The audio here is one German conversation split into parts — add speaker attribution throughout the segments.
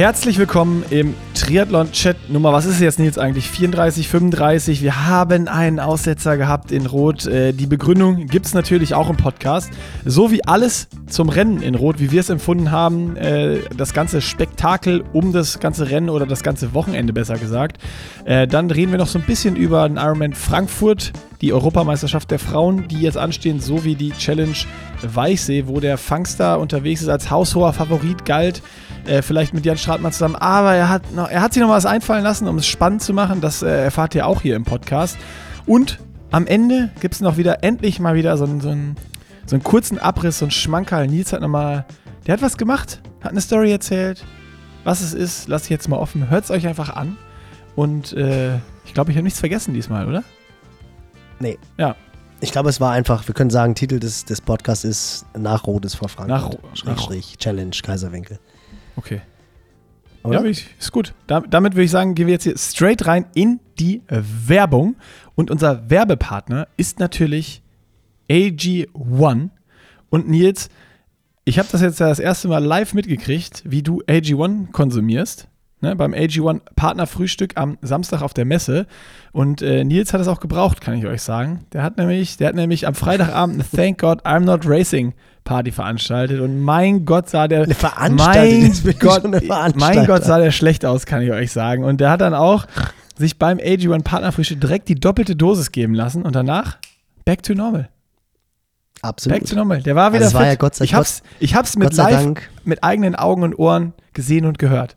Speaker 1: Herzlich willkommen im Triathlon-Chat Nummer, was ist es jetzt Nils eigentlich? 34, 35. Wir haben einen Aussetzer gehabt in Rot. Äh, die Begründung gibt es natürlich auch im Podcast. So wie alles zum Rennen in Rot, wie wir es empfunden haben. Äh, das ganze Spektakel um das ganze Rennen oder das ganze Wochenende besser gesagt. Äh, dann reden wir noch so ein bisschen über den Ironman Frankfurt, die Europameisterschaft der Frauen, die jetzt anstehen, sowie die Challenge Weichsee, wo der Fangster unterwegs ist, als haushoher Favorit galt. Äh, vielleicht mit Jan Stratmann zusammen. Aber er hat, noch, er hat sich noch was einfallen lassen, um es spannend zu machen. Das äh, erfahrt ihr auch hier im Podcast. Und am Ende gibt es noch wieder, endlich mal wieder so, so, einen, so einen kurzen Abriss, so einen Schmankerl. Nils hat nochmal, der hat was gemacht, hat eine Story erzählt. Was es ist, lasse ich jetzt mal offen. Hört es euch einfach an. Und äh, ich glaube, ich habe nichts vergessen diesmal, oder?
Speaker 2: Nee.
Speaker 1: Ja.
Speaker 2: Ich glaube, es war einfach, wir können sagen, Titel des, des Podcasts ist Nach Rotes vor Frankfurt.
Speaker 1: Nach,
Speaker 2: Schrägstrich, Challenge, Kaiserwinkel.
Speaker 1: Okay. Oder? Ja, ich, ist gut. Da, damit würde ich sagen, gehen wir jetzt hier straight rein in die Werbung. Und unser Werbepartner ist natürlich AG1. Und Nils, ich habe das jetzt ja das erste Mal live mitgekriegt, wie du AG1 konsumierst ne, beim AG1 Partnerfrühstück am Samstag auf der Messe. Und äh, Nils hat es auch gebraucht, kann ich euch sagen. Der hat nämlich, der hat nämlich am Freitagabend eine Thank God I'm Not Racing Party veranstaltet und mein Gott sah der
Speaker 2: mein
Speaker 1: Gott, mein Gott sah der schlecht aus, kann ich euch sagen. Und der hat dann auch sich beim AG1 Partnerfrühstück direkt die doppelte Dosis geben lassen und danach back to normal.
Speaker 2: Absolut.
Speaker 1: Back to normal. Der war wieder
Speaker 2: also. War ja Gott sei,
Speaker 1: ich hab's, ich hab's mit live, Dank. mit eigenen Augen und Ohren gesehen und gehört.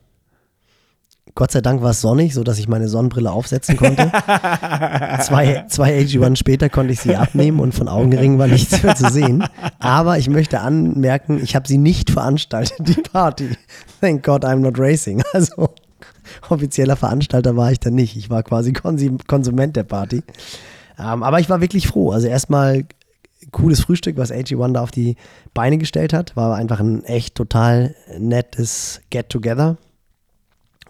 Speaker 2: Gott sei Dank war es sonnig, sodass ich meine Sonnenbrille aufsetzen konnte. zwei, zwei AG1 später konnte ich sie abnehmen und von Augenringen war nichts mehr zu sehen. Aber ich möchte anmerken, ich habe sie nicht veranstaltet, die Party. Thank God I'm not racing. Also offizieller Veranstalter war ich da nicht. Ich war quasi Konsument der Party. Ähm, aber ich war wirklich froh. Also erstmal cooles Frühstück, was AG1 da auf die Beine gestellt hat. War einfach ein echt total nettes Get-Together.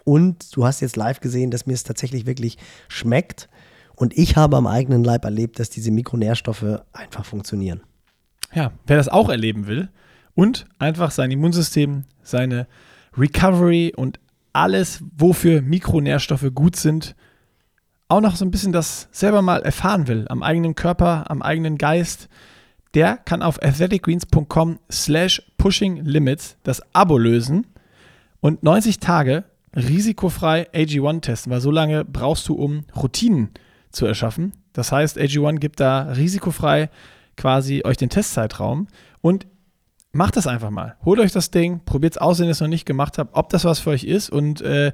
Speaker 2: Und du hast jetzt live gesehen, dass mir es tatsächlich wirklich schmeckt. Und ich habe am eigenen Leib erlebt, dass diese Mikronährstoffe einfach funktionieren.
Speaker 1: Ja, wer das auch erleben will und einfach sein Immunsystem, seine Recovery und alles, wofür Mikronährstoffe gut sind, auch noch so ein bisschen das selber mal erfahren will, am eigenen Körper, am eigenen Geist, der kann auf athleticgreens.com slash pushing limits das Abo lösen und 90 Tage risikofrei AG1 testen, weil so lange brauchst du, um Routinen zu erschaffen. Das heißt, AG1 gibt da risikofrei quasi euch den Testzeitraum und macht das einfach mal. Holt euch das Ding, probiert es aus, wenn ihr es noch nicht gemacht habt, ob das was für euch ist. Und äh,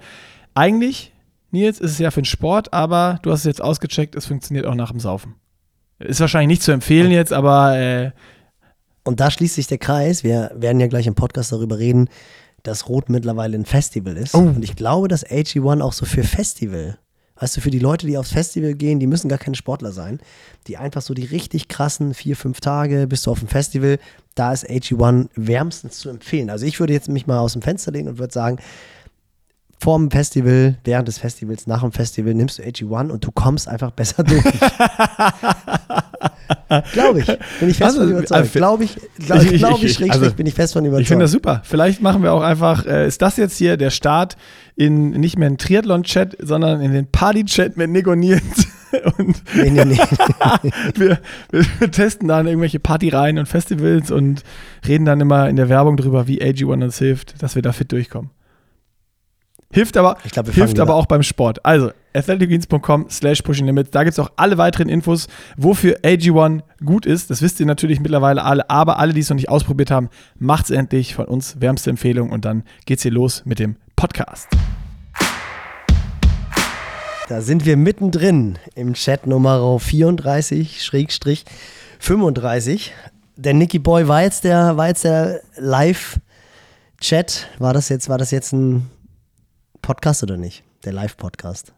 Speaker 1: eigentlich, Nils, ist es ja für den Sport, aber du hast es jetzt ausgecheckt, es funktioniert auch nach dem Saufen. Ist wahrscheinlich nicht zu empfehlen jetzt, aber. Äh,
Speaker 2: und da schließt sich der Kreis. Wir werden ja gleich im Podcast darüber reden, dass Rot mittlerweile ein Festival ist. Oh. Und ich glaube, dass AG1 auch so für Festival, weißt du, für die Leute, die aufs Festival gehen, die müssen gar keine Sportler sein, die einfach so die richtig krassen vier, fünf Tage bist du auf dem Festival, da ist AG1 wärmstens zu empfehlen. Also ich würde jetzt mich mal aus dem Fenster lehnen und würde sagen, vor dem Festival, während des Festivals, nach dem Festival nimmst du AG1 und du kommst einfach besser durch. Glaube ich. Bin ich fest also, von überzeugt. Also, Glaube ich, glaube ich, glaub ich, ich also, bin ich fest von überzeugt.
Speaker 1: Ich finde das super. Vielleicht machen wir auch einfach, äh, ist das jetzt hier der Start in nicht mehr einen Triathlon-Chat, sondern in den Party-Chat mit Nico Nils. Und nee, nee, nee. wir, wir, wir, testen dann irgendwelche Partyreihen und Festivals und reden dann immer in der Werbung drüber, wie AG1 uns hilft, dass wir da fit durchkommen. Hilft aber, glaub, hilft aber auch beim Sport. Also, athleticgreens.com slash pushing limits. Da gibt es auch alle weiteren Infos, wofür AG1 gut ist. Das wisst ihr natürlich mittlerweile alle, aber alle, die es noch nicht ausprobiert haben, macht es endlich von uns. Wärmste Empfehlung und dann geht's hier los mit dem Podcast.
Speaker 2: Da sind wir mittendrin im Chat Nummer 34-35. Der Nicky Boy war jetzt der, der Live-Chat. War war das jetzt ein Podcast oder nicht? Der Live-Podcast.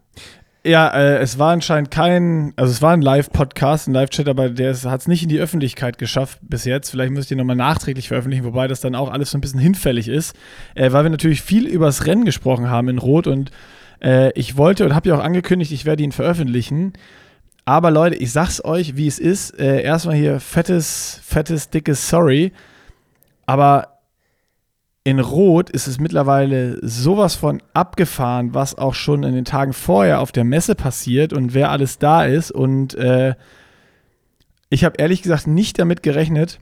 Speaker 1: Ja, äh, es war anscheinend kein, also es war ein Live-Podcast, ein Live-Chat, aber der hat es nicht in die Öffentlichkeit geschafft bis jetzt. Vielleicht müsst ihr nochmal nachträglich veröffentlichen, wobei das dann auch alles so ein bisschen hinfällig ist, äh, weil wir natürlich viel über das Rennen gesprochen haben in Rot und äh, ich wollte und habe ja auch angekündigt, ich werde ihn veröffentlichen. Aber Leute, ich sag's euch, wie es ist. Äh, erstmal hier fettes, fettes, dickes Sorry. Aber in Rot ist es mittlerweile sowas von abgefahren, was auch schon in den Tagen vorher auf der Messe passiert und wer alles da ist. Und äh, ich habe ehrlich gesagt nicht damit gerechnet,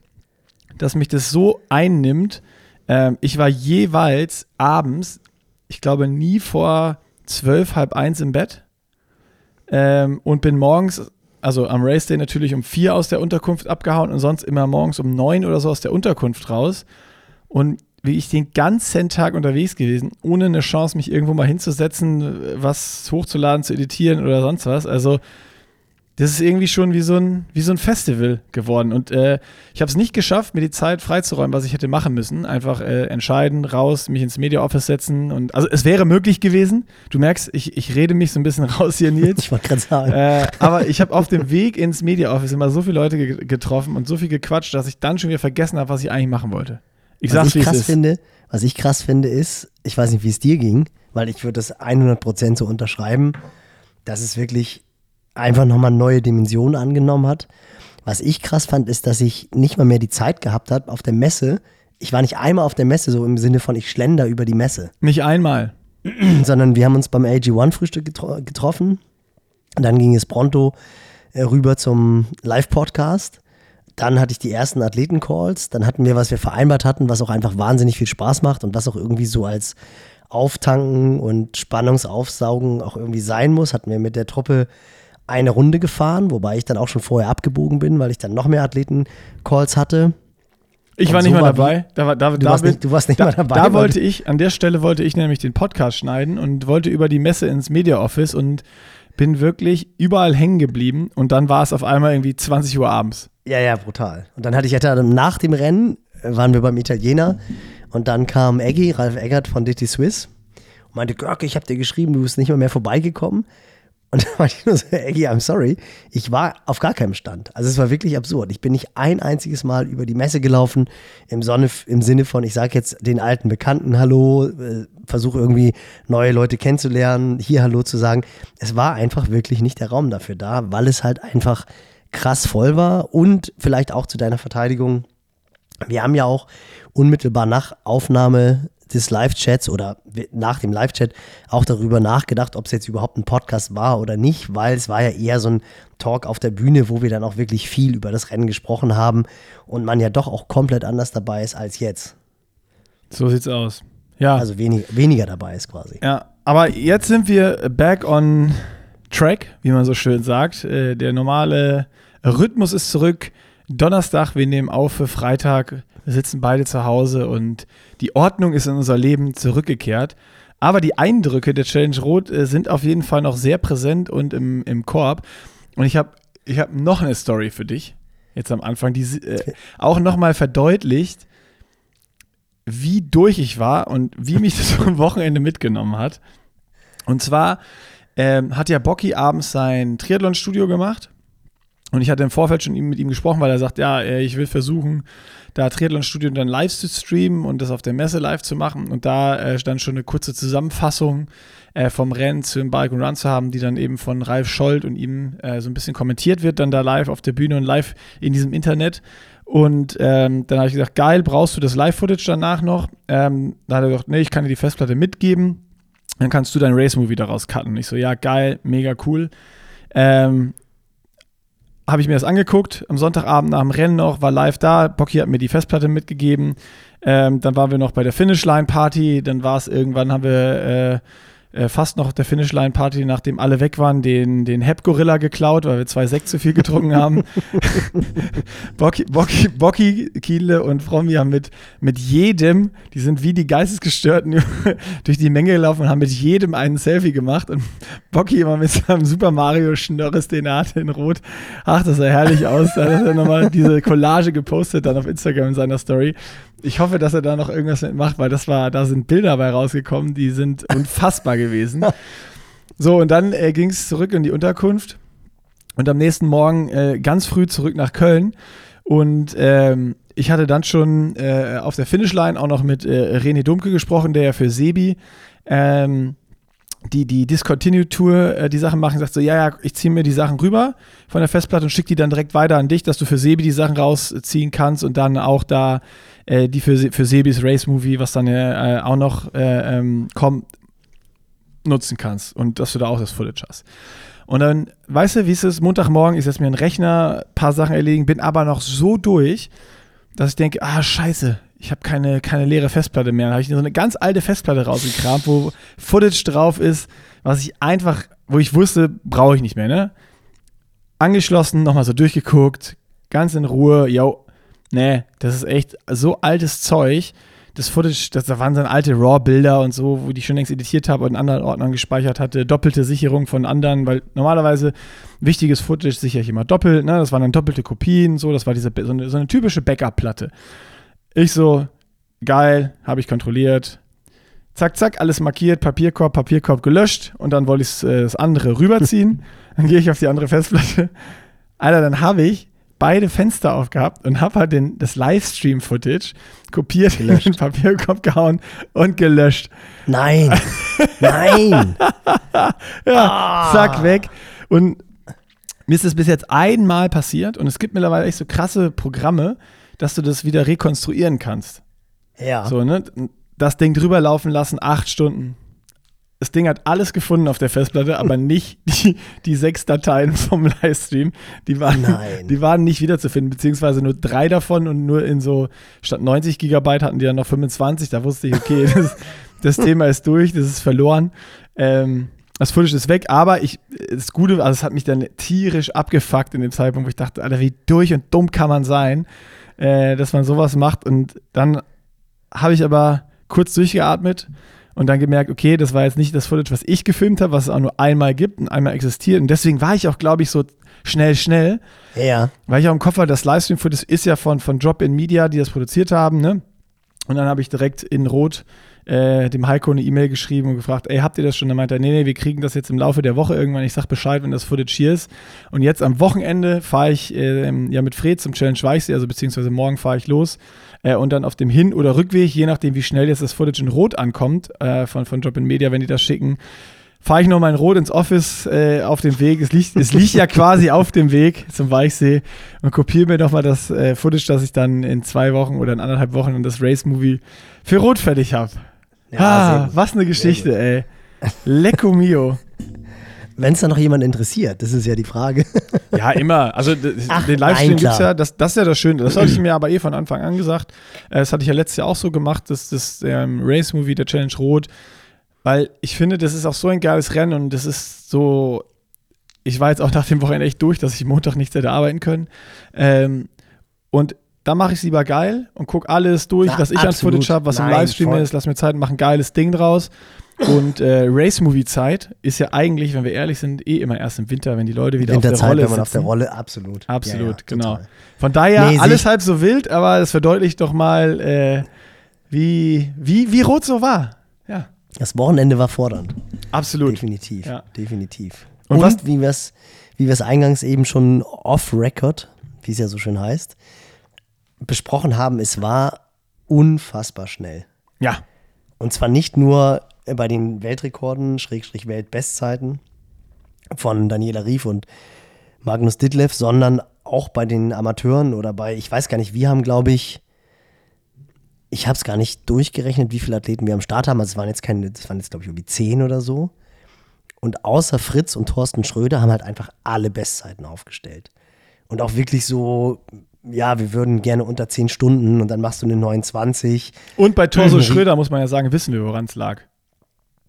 Speaker 1: dass mich das so einnimmt. Ähm, ich war jeweils abends, ich glaube nie vor zwölf, halb eins im Bett ähm, und bin morgens, also am Race Day natürlich um vier aus der Unterkunft abgehauen und sonst immer morgens um neun oder so aus der Unterkunft raus. Und wie ich den ganzen Tag unterwegs gewesen, ohne eine Chance, mich irgendwo mal hinzusetzen, was hochzuladen, zu editieren oder sonst was. Also das ist irgendwie schon wie so ein, wie so ein Festival geworden. Und äh, ich habe es nicht geschafft, mir die Zeit freizuräumen, was ich hätte machen müssen. Einfach äh, entscheiden, raus, mich ins Media Office setzen. Und also es wäre möglich gewesen. Du merkst, ich, ich rede mich so ein bisschen raus hier, Nils.
Speaker 2: ich wollte gerade sagen.
Speaker 1: Äh, aber ich habe auf dem Weg ins Media Office immer so viele Leute ge getroffen und so viel gequatscht, dass ich dann schon wieder vergessen habe, was ich eigentlich machen wollte.
Speaker 2: Ich was ich krass finde, was ich krass finde, ist, ich weiß nicht, wie es dir ging, weil ich würde das 100% so unterschreiben, dass es wirklich einfach nochmal neue Dimensionen angenommen hat. Was ich krass fand, ist, dass ich nicht mal mehr die Zeit gehabt habe auf der Messe. Ich war nicht einmal auf der Messe, so im Sinne von ich schlender über die Messe.
Speaker 1: Nicht einmal.
Speaker 2: Sondern wir haben uns beim AG1-Frühstück getro getroffen. Dann ging es pronto äh, rüber zum Live-Podcast. Dann hatte ich die ersten Athleten-Calls. Dann hatten wir, was wir vereinbart hatten, was auch einfach wahnsinnig viel Spaß macht und was auch irgendwie so als Auftanken und Spannungsaufsaugen auch irgendwie sein muss. Hatten wir mit der Truppe eine Runde gefahren, wobei ich dann auch schon vorher abgebogen bin, weil ich dann noch mehr Athleten-Calls hatte.
Speaker 1: Ich und war nicht so mal dabei. Da war, da,
Speaker 2: du, warst nicht, du warst nicht
Speaker 1: da,
Speaker 2: mal dabei.
Speaker 1: Da wollte ich, an der Stelle wollte ich nämlich den Podcast schneiden und wollte über die Messe ins Media Office und bin wirklich überall hängen geblieben und dann war es auf einmal irgendwie 20 Uhr abends.
Speaker 2: Ja, ja, brutal. Und dann hatte ich ja nach dem Rennen, äh, waren wir beim Italiener und dann kam Eggy, Ralf Eggert von DT Swiss und meinte, Görke, ich habe dir geschrieben, du bist nicht mal mehr vorbeigekommen. Und da war ich nur so, Eggy, I'm sorry. Ich war auf gar keinem Stand. Also es war wirklich absurd. Ich bin nicht ein einziges Mal über die Messe gelaufen, im, Sonne, im Sinne von, ich sage jetzt den alten Bekannten Hallo, äh, versuche irgendwie neue Leute kennenzulernen, hier Hallo zu sagen. Es war einfach wirklich nicht der Raum dafür da, weil es halt einfach krass voll war und vielleicht auch zu deiner Verteidigung. Wir haben ja auch unmittelbar nach Aufnahme des Live-Chats oder nach dem Live-Chat auch darüber nachgedacht, ob es jetzt überhaupt ein Podcast war oder nicht, weil es war ja eher so ein Talk auf der Bühne, wo wir dann auch wirklich viel über das Rennen gesprochen haben und man ja doch auch komplett anders dabei ist als jetzt.
Speaker 1: So sieht's aus. Ja.
Speaker 2: Also wenig, weniger dabei ist quasi.
Speaker 1: Ja, aber jetzt sind wir back on track, wie man so schön sagt. Äh, der normale Rhythmus ist zurück. Donnerstag, wir nehmen auf für Freitag. Wir sitzen beide zu Hause und die Ordnung ist in unser Leben zurückgekehrt. Aber die Eindrücke der Challenge Rot äh, sind auf jeden Fall noch sehr präsent und im, im Korb. Und ich habe ich hab noch eine Story für dich, jetzt am Anfang, die äh, auch nochmal verdeutlicht, wie durch ich war und wie mich das am Wochenende mitgenommen hat. Und zwar ähm, hat ja Bocky abends sein Triathlon-Studio gemacht und ich hatte im Vorfeld schon mit ihm gesprochen, weil er sagt, ja, äh, ich will versuchen, da Triathlon-Studio dann live zu streamen und das auf der Messe live zu machen. Und da äh, schon eine kurze Zusammenfassung äh, vom Rennen zu dem Bike and Run zu haben, die dann eben von Ralf Scholz und ihm äh, so ein bisschen kommentiert wird, dann da live auf der Bühne und live in diesem Internet. Und ähm, dann habe ich gesagt, geil, brauchst du das Live-Footage danach noch? Ähm, da hat er gesagt, nee, ich kann dir die Festplatte mitgeben. Dann kannst du dein Race-Movie daraus cutten. Ich so, ja, geil, mega cool. Ähm, habe ich mir das angeguckt, am Sonntagabend nach dem Rennen noch, war live da, Bocky hat mir die Festplatte mitgegeben, ähm, dann waren wir noch bei der Finish Line Party, dann war es irgendwann, haben wir äh, äh, fast noch der Finishline-Party, nachdem alle weg waren, den, den Hep-Gorilla geklaut, weil wir zwei Sekt zu viel getrunken haben. Bocky, Bocky, Bocky, Kiele und Frommi haben mit, mit jedem, die sind wie die Geistesgestörten durch die Menge gelaufen und haben mit jedem einen Selfie gemacht. Und Bocky immer mit seinem Super Mario Schnorres, den er hatte in Rot. Ach, das sah herrlich aus. Da hat er nochmal diese Collage gepostet dann auf Instagram in seiner Story ich hoffe, dass er da noch irgendwas mitmacht, weil das war, da sind Bilder bei rausgekommen, die sind unfassbar gewesen. So, und dann äh, ging es zurück in die Unterkunft und am nächsten Morgen äh, ganz früh zurück nach Köln. Und ähm, ich hatte dann schon äh, auf der Finishline auch noch mit äh, René Dumke gesprochen, der ja für Sebi ähm, die, die Discontinued Tour äh, die Sachen machen, sagt so, ja, ja, ich ziehe mir die Sachen rüber von der Festplatte und schicke die dann direkt weiter an dich, dass du für Sebi die Sachen rausziehen kannst und dann auch da äh, die für, für Sebis Race Movie, was dann äh, auch noch äh, ähm, kommt, nutzen kannst und dass du da auch das Footage hast. Und dann, weißt du, wie es ist, Montagmorgen, ich setze mir einen Rechner, paar Sachen erledigen, bin aber noch so durch, dass ich denke, ah, scheiße, ich habe keine, keine leere Festplatte mehr. Dann habe ich so eine ganz alte Festplatte rausgekramt, wo Footage drauf ist, was ich einfach, wo ich wusste, brauche ich nicht mehr, ne? Angeschlossen, nochmal so durchgeguckt, ganz in Ruhe, yo, nee, das ist echt so altes Zeug das Footage, das, da waren dann alte RAW-Bilder und so, wo die schon längst editiert habe und in anderen Ordnern gespeichert hatte, doppelte Sicherung von anderen, weil normalerweise wichtiges Footage sichere ich immer doppelt, ne? Das waren dann doppelte Kopien, so, das war diese so eine, so eine typische Backup-Platte. Ich so, geil, habe ich kontrolliert. Zack, zack, alles markiert, Papierkorb, Papierkorb gelöscht und dann wollte ich äh, das andere rüberziehen. dann gehe ich auf die andere Festplatte. Alter, dann habe ich beide Fenster aufgehabt und habe halt den, das Livestream-Footage kopiert, gelöscht. in den Papierkorb gehauen und gelöscht.
Speaker 2: Nein, nein.
Speaker 1: ja, ah. zack, weg. Und mir ist das bis jetzt einmal passiert und es gibt mittlerweile echt so krasse Programme, dass du das wieder rekonstruieren kannst.
Speaker 2: Ja.
Speaker 1: So, ne? Das Ding drüber laufen lassen, acht Stunden das Ding hat alles gefunden auf der Festplatte, aber nicht die, die sechs Dateien vom Livestream. Die waren, die waren nicht wiederzufinden, beziehungsweise nur drei davon und nur in so, statt 90 Gigabyte hatten die dann noch 25. Da wusste ich, okay, das, das Thema ist durch, das ist verloren. Ähm, das Footage ist weg, aber ich, das Gute, also es hat mich dann tierisch abgefuckt in dem Zeitpunkt, wo ich dachte, Alter, wie durch und dumm kann man sein, äh, dass man sowas macht. Und dann habe ich aber kurz durchgeatmet und dann gemerkt, okay, das war jetzt nicht das Footage, was ich gefilmt habe, was es auch nur einmal gibt und einmal existiert. Und deswegen war ich auch, glaube ich, so schnell, schnell.
Speaker 2: Ja.
Speaker 1: Weil ich auch im Kopf war, das Livestream-Footage ist ja von, von Drop in Media, die das produziert haben, ne? Und dann habe ich direkt in Rot äh, dem Heiko eine E-Mail geschrieben und gefragt, ey, habt ihr das schon? Dann meinte er, nee, nee, wir kriegen das jetzt im Laufe der Woche irgendwann. Ich sag Bescheid, wenn das Footage hier ist. Und jetzt am Wochenende fahre ich äh, ja mit Fred zum Challenge Weichsee, also beziehungsweise morgen fahre ich los. Äh, und dann auf dem Hin- oder Rückweg, je nachdem, wie schnell jetzt das Footage in Rot ankommt, äh, von, von Job in Media, wenn die das schicken, fahre ich nochmal in Rot ins Office äh, auf dem Weg. Es liegt, es liegt ja quasi auf dem Weg zum Weichsee und kopiere mir nochmal das äh, Footage, das ich dann in zwei Wochen oder in anderthalb Wochen in das Race-Movie für Rot fertig habe. Ja, ah, was eine Geschichte, ey. Lecco mio.
Speaker 2: Wenn es da noch jemand interessiert, das ist ja die Frage.
Speaker 1: Ja, immer. Also Ach, den Livestream gibt es ja, das, das ist ja das Schöne. Das hatte ich mir aber eh von Anfang an gesagt. Äh, das hatte ich ja letztes Jahr auch so gemacht, dass das ähm, Race-Movie, der Challenge Rot, weil ich finde, das ist auch so ein geiles Rennen und das ist so. Ich war jetzt auch nach dem Wochenende echt durch, dass ich Montag nicht hätte arbeiten können. Ähm, und da mache ich es lieber geil und gucke alles durch, Na, was ich an Footage habe, was Nein, im Livestream voll. ist, lass mir Zeit, mache ein geiles Ding draus. Und äh, Race-Movie-Zeit ist ja eigentlich, wenn wir ehrlich sind, eh immer erst im Winter, wenn die Leute wieder auf der Rolle
Speaker 2: wenn man auf der Rolle, absolut.
Speaker 1: Absolut, ja, ja, genau. Von daher nee, alles halb so wild, aber es verdeutlicht doch mal, äh, wie, wie, wie rot so war. Ja.
Speaker 2: Das Wochenende war fordernd.
Speaker 1: Absolut.
Speaker 2: Definitiv, ja. definitiv. Und, Und was? wie wir es wie eingangs eben schon off-Record, wie es ja so schön heißt, besprochen haben, es war unfassbar schnell.
Speaker 1: Ja.
Speaker 2: Und zwar nicht nur bei den Weltrekorden, Schrägstrich Weltbestzeiten von Daniela Rief und Magnus Ditlev, sondern auch bei den Amateuren oder bei, ich weiß gar nicht, wir haben, glaube ich, ich habe es gar nicht durchgerechnet, wie viele Athleten wir am Start haben. Also es waren jetzt keine, das waren jetzt, glaube ich, irgendwie zehn oder so. Und außer Fritz und Thorsten Schröder haben halt einfach alle Bestzeiten aufgestellt. Und auch wirklich so ja, wir würden gerne unter 10 Stunden und dann machst du eine 29.
Speaker 1: Und bei Torso mhm. Schröder muss man ja sagen, wissen wir, woran es lag.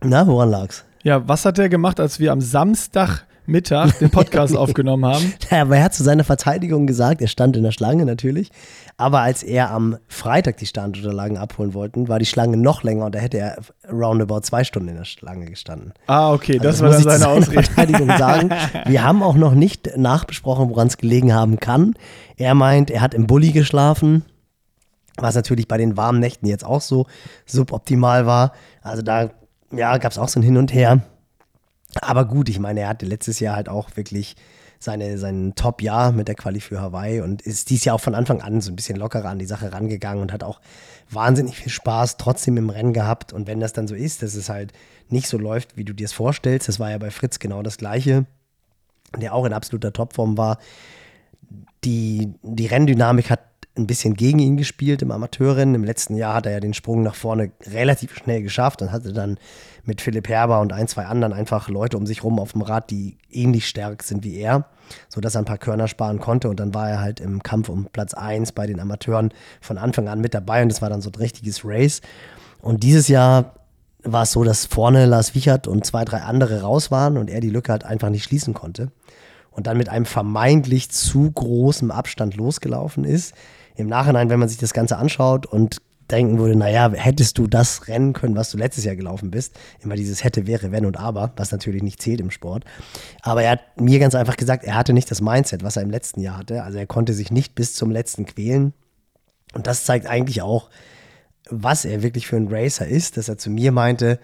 Speaker 2: Na, woran lag's?
Speaker 1: Ja, was hat er gemacht, als wir am Samstagmittag den Podcast aufgenommen haben?
Speaker 2: Ja, aber er hat zu seiner Verteidigung gesagt, er stand in der Schlange natürlich, aber als er am Freitag die Standunterlagen abholen wollte, war die Schlange noch länger und da hätte er roundabout zwei Stunden in der Schlange gestanden.
Speaker 1: Ah, okay, das also, war dann seine Ausrede.
Speaker 2: Verteidigung sagen. Wir haben auch noch nicht nachbesprochen, woran es gelegen haben kann. Er meint, er hat im Bulli geschlafen, was natürlich bei den warmen Nächten jetzt auch so suboptimal war. Also da ja, gab es auch so ein Hin und Her. Aber gut, ich meine, er hatte letztes Jahr halt auch wirklich seine, sein Top-Jahr mit der Quali für Hawaii und ist dies Jahr auch von Anfang an so ein bisschen lockerer an die Sache rangegangen und hat auch wahnsinnig viel Spaß trotzdem im Rennen gehabt. Und wenn das dann so ist, dass es halt nicht so läuft, wie du dir es vorstellst, das war ja bei Fritz genau das Gleiche, der auch in absoluter Topform war. Die, die Renndynamik hat ein bisschen gegen ihn gespielt im Amateurrennen. Im letzten Jahr hat er ja den Sprung nach vorne relativ schnell geschafft und hatte dann mit Philipp Herber und ein, zwei anderen einfach Leute um sich rum auf dem Rad, die ähnlich stark sind wie er, sodass er ein paar Körner sparen konnte. Und dann war er halt im Kampf um Platz 1 bei den Amateuren von Anfang an mit dabei und das war dann so ein richtiges Race. Und dieses Jahr war es so, dass vorne Lars Wichert und zwei, drei andere raus waren und er die Lücke halt einfach nicht schließen konnte. Und dann mit einem vermeintlich zu großen Abstand losgelaufen ist im Nachhinein, wenn man sich das Ganze anschaut und denken würde, naja, hättest du das rennen können, was du letztes Jahr gelaufen bist, immer dieses hätte, wäre, wenn und aber, was natürlich nicht zählt im Sport. Aber er hat mir ganz einfach gesagt, er hatte nicht das Mindset, was er im letzten Jahr hatte. Also er konnte sich nicht bis zum letzten quälen. Und das zeigt eigentlich auch, was er wirklich für ein Racer ist, dass er zu mir meinte,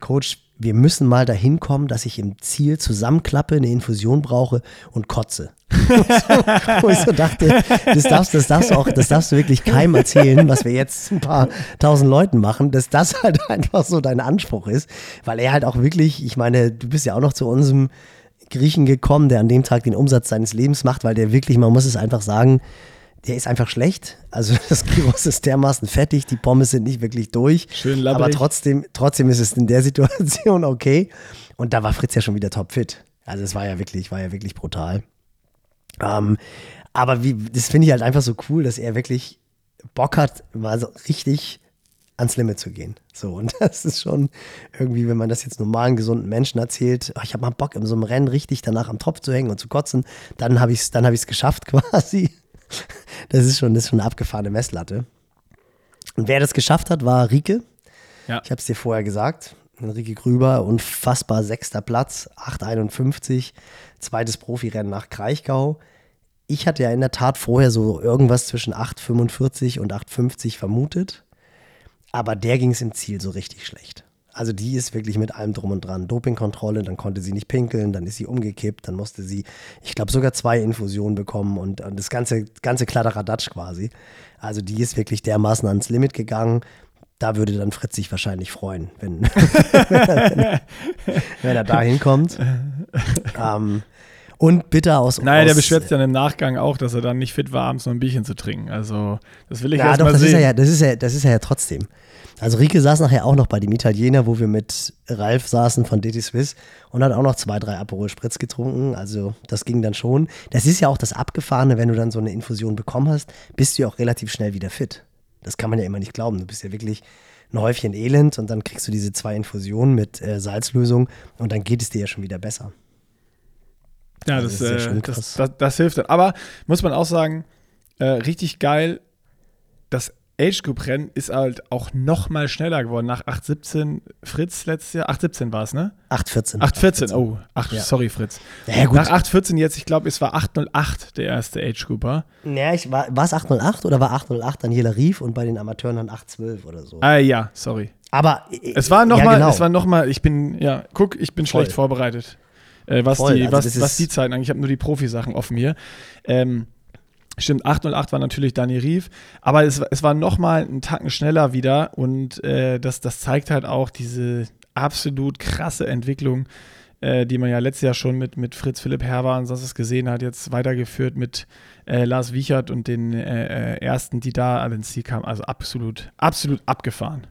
Speaker 2: Coach, wir müssen mal dahin kommen, dass ich im Ziel zusammenklappe, eine Infusion brauche und kotze. Wo ich so dachte, das darfst, das darfst du auch, das darfst du wirklich keinem erzählen, was wir jetzt ein paar tausend Leuten machen, dass das halt einfach so dein Anspruch ist, weil er halt auch wirklich, ich meine, du bist ja auch noch zu unserem Griechen gekommen, der an dem Tag den Umsatz seines Lebens macht, weil der wirklich, man muss es einfach sagen, der ist einfach schlecht. Also das Gyros ist dermaßen fettig, die Pommes sind nicht wirklich durch.
Speaker 1: Schön labberig.
Speaker 2: Aber trotzdem, trotzdem ist es in der Situation okay. Und da war Fritz ja schon wieder topfit. Also es war ja wirklich, war ja wirklich brutal. Ähm, aber wie, das finde ich halt einfach so cool, dass er wirklich Bock hat, mal so richtig ans Limit zu gehen. So, und das ist schon irgendwie, wenn man das jetzt normalen, gesunden Menschen erzählt, oh, ich habe mal Bock, in so einem Rennen richtig danach am Tropf zu hängen und zu kotzen, dann habe ich es hab geschafft quasi. Das ist schon, das ist schon eine abgefahrene Messlatte. Und wer das geschafft hat, war Rike.
Speaker 1: Ja.
Speaker 2: Ich habe es dir vorher gesagt. Rike Grüber, unfassbar sechster Platz, 8,51, zweites Profirennen nach Kraichgau. Ich hatte ja in der Tat vorher so irgendwas zwischen 8,45 und 8,50 vermutet, aber der ging es im Ziel so richtig schlecht. Also die ist wirklich mit allem drum und dran. Dopingkontrolle, dann konnte sie nicht pinkeln, dann ist sie umgekippt, dann musste sie, ich glaube, sogar zwei Infusionen bekommen und, und das ganze, ganze Kladderadatsch quasi. Also die ist wirklich dermaßen ans Limit gegangen. Da würde dann Fritz sich wahrscheinlich freuen, wenn, wenn, wenn er da hinkommt. ähm, und bitter aus.
Speaker 1: Naja,
Speaker 2: aus,
Speaker 1: der beschwert sich dann im Nachgang auch, dass er dann nicht fit war, abends noch ein Bierchen zu trinken. Also, das will ich
Speaker 2: ja,
Speaker 1: erst
Speaker 2: doch,
Speaker 1: mal
Speaker 2: das
Speaker 1: sehen.
Speaker 2: Ist ja, das, ist er, das ist er ja trotzdem. Also Rike saß nachher auch noch bei dem Italiener, wo wir mit Ralf saßen von DT Swiss und hat auch noch zwei, drei Aperol Spritz getrunken. Also das ging dann schon. Das ist ja auch das Abgefahrene, wenn du dann so eine Infusion bekommen hast, bist du ja auch relativ schnell wieder fit. Das kann man ja immer nicht glauben. Du bist ja wirklich ein Häufchen Elend und dann kriegst du diese zwei Infusionen mit äh, Salzlösung und dann geht es dir ja schon wieder besser.
Speaker 1: Ja,
Speaker 2: Also
Speaker 1: das,
Speaker 2: das ist ja
Speaker 1: äh, das, das, das hilft dann. Aber muss man auch sagen, äh, richtig geil, das Age Group Rennen ist halt auch noch mal schneller geworden. Nach 8,17 Fritz letztes Jahr. 8,17 war es, ne?
Speaker 2: 8,14.
Speaker 1: 8,14, oh. Ach,
Speaker 2: Ja.
Speaker 1: sorry, Fritz.
Speaker 2: Ja, gut.
Speaker 1: Nach 8,14 jetzt, ich glaube, es war 8,08 der erste Age Grouper.
Speaker 2: Ja, ich, war es 808 oder war 808 dann Jela Rief und bei den Amateuren dann 812 oder so?
Speaker 1: Ah, ja, sorry.
Speaker 2: Aber
Speaker 1: Es war noch
Speaker 2: ja,
Speaker 1: mal,
Speaker 2: genau.
Speaker 1: es war noch mal, ich bin, ja, guck, ich bin
Speaker 2: Voll.
Speaker 1: schlecht vorbereitet. Äh, was,
Speaker 2: Voll,
Speaker 1: die,
Speaker 2: also
Speaker 1: was, was die Zeiten eigentlich, ich habe nur die Profisachen offen hier. Ähm, stimmt, 808 war natürlich Dani Rief, aber es, es war noch mal einen Tacken schneller wieder und äh, das, das zeigt halt auch diese absolut krasse Entwicklung, äh, die man ja letztes Jahr schon mit, mit Fritz Philipp Herber und sonst gesehen hat, jetzt weitergeführt mit äh, Lars Wiechert und den äh, äh, ersten, die da alle ins Ziel kamen. Also absolut, absolut abgefahren.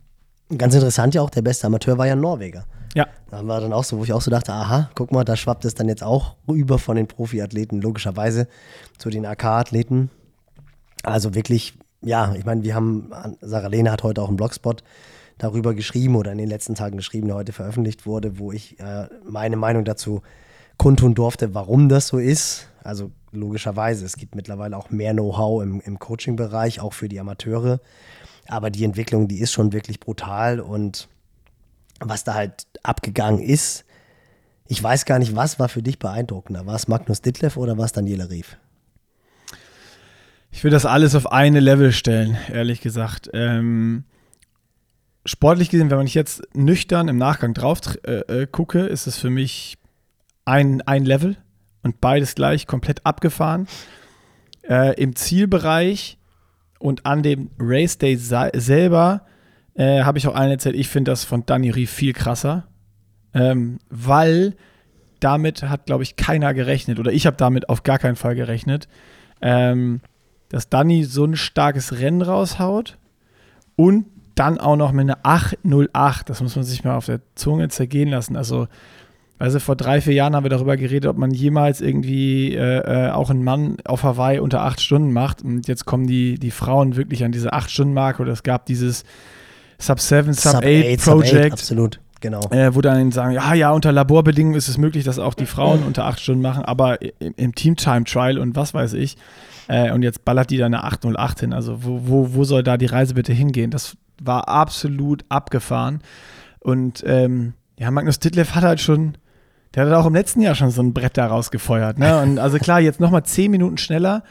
Speaker 2: Ganz interessant ja auch, der beste Amateur war ja Norweger.
Speaker 1: Ja.
Speaker 2: Da war dann auch so, wo ich auch so dachte, aha, guck mal, da schwappt es dann jetzt auch rüber von den Profiathleten, logischerweise, zu den AK-Athleten. Also wirklich, ja, ich meine, wir haben, Sarah Lehne hat heute auch einen Blogspot darüber geschrieben oder in den letzten Tagen geschrieben, der heute veröffentlicht wurde, wo ich äh, meine Meinung dazu kundtun durfte, warum das so ist. Also logischerweise, es gibt mittlerweile auch mehr Know-how im, im Coaching-Bereich, auch für die Amateure. Aber die Entwicklung, die ist schon wirklich brutal und was da halt abgegangen ist, ich weiß gar nicht, was war für dich beeindruckender? War es Magnus Ditlev oder war es Daniela Rief?
Speaker 1: Ich will das alles auf eine Level stellen, ehrlich gesagt. Ähm, sportlich gesehen, wenn man jetzt nüchtern im Nachgang drauf äh, äh, gucke, ist es für mich ein, ein Level und beides gleich komplett abgefahren. Äh, Im Zielbereich und an dem Race Day se- selber äh, habe ich auch allen erzählt, ich finde das von Danny Rief viel krasser, ähm, weil damit hat, glaube ich, keiner gerechnet oder ich habe damit auf gar keinen Fall gerechnet. Ähm, dass Danny so ein starkes Rennen raushaut und dann auch noch mit einer 808. Das muss man sich mal auf der Zunge zergehen lassen. Also, also vor drei, vier Jahren haben wir darüber geredet, ob man jemals irgendwie äh, äh, auch einen Mann auf Hawaii unter acht Stunden macht. Und jetzt kommen die, die Frauen wirklich an diese acht Stunden Marke oder es gab dieses Sub 7, Sub 8 Project. Sub 8,
Speaker 2: absolut. Genau.
Speaker 1: Äh, wo dann sagen, ja, ja, unter Laborbedingungen ist es möglich, dass auch die Frauen unter acht Stunden machen, aber im, im Team-Time-Trial und was weiß ich. Äh, und jetzt ballert die da eine 808 hin. Also wo, wo, wo soll da die Reise bitte hingehen? Das war absolut abgefahren. Und ähm, ja, Magnus Ditlev hat halt schon, der hat auch im letzten Jahr schon so ein Brett da rausgefeuert. Ne? Und also klar, jetzt nochmal zehn Minuten schneller.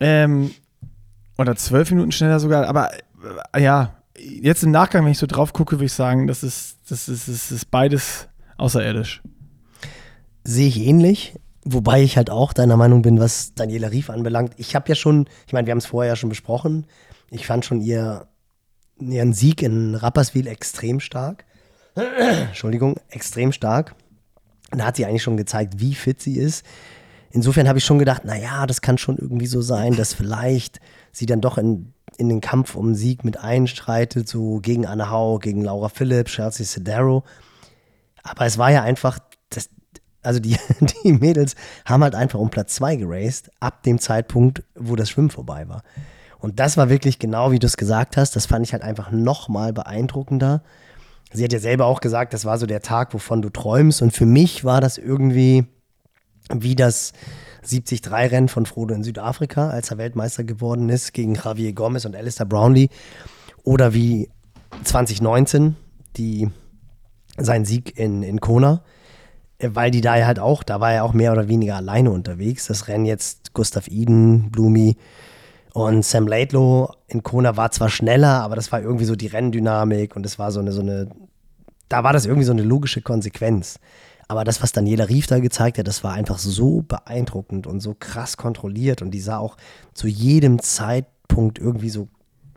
Speaker 1: Ähm, oder zwölf Minuten schneller sogar, aber äh, ja, jetzt im Nachgang, wenn ich so drauf gucke, würde ich sagen, das ist, das ist, das ist beides außerirdisch.
Speaker 2: Sehe ich ähnlich. Wobei ich halt auch deiner Meinung bin, was Daniela Rief anbelangt. Ich habe ja schon, ich meine, wir haben es vorher ja schon besprochen. Ich fand schon ihr, ihren Sieg in Rapperswil extrem stark. Entschuldigung, extrem stark. Da hat sie eigentlich schon gezeigt, wie fit sie ist. Insofern habe ich schon gedacht, naja, das kann schon irgendwie so sein, dass vielleicht sie dann doch in in den Kampf um Sieg mit einstreitet, so gegen Anne Hau, gegen Laura Phillips, Chelsea Sedero. Aber es war ja einfach, das, also die, die Mädels haben halt einfach um Platz 2 geraced, ab dem Zeitpunkt, wo das Schwimmen vorbei war. Und das war wirklich genau, wie du es gesagt hast, das fand ich halt einfach nochmal beeindruckender. Sie hat ja selber auch gesagt, das war so der Tag, wovon du träumst. Und für mich war das irgendwie wie das, 73-Rennen von Frodo in Südafrika, als er Weltmeister geworden ist, gegen Javier Gomez und Alistair Brownlee. Oder wie 2019, die, sein Sieg in, in Kona, weil die da ja halt auch, da war er auch mehr oder weniger alleine unterwegs. Das Rennen jetzt Gustav Eden, Blumi und Sam Laidlow in Kona war zwar schneller, aber das war irgendwie so die Renndynamik und es war so eine, so eine, da war das irgendwie so eine logische Konsequenz. Aber das, was Daniela Rief da gezeigt hat, das war einfach so beeindruckend und so krass kontrolliert und die sah auch zu jedem Zeitpunkt irgendwie so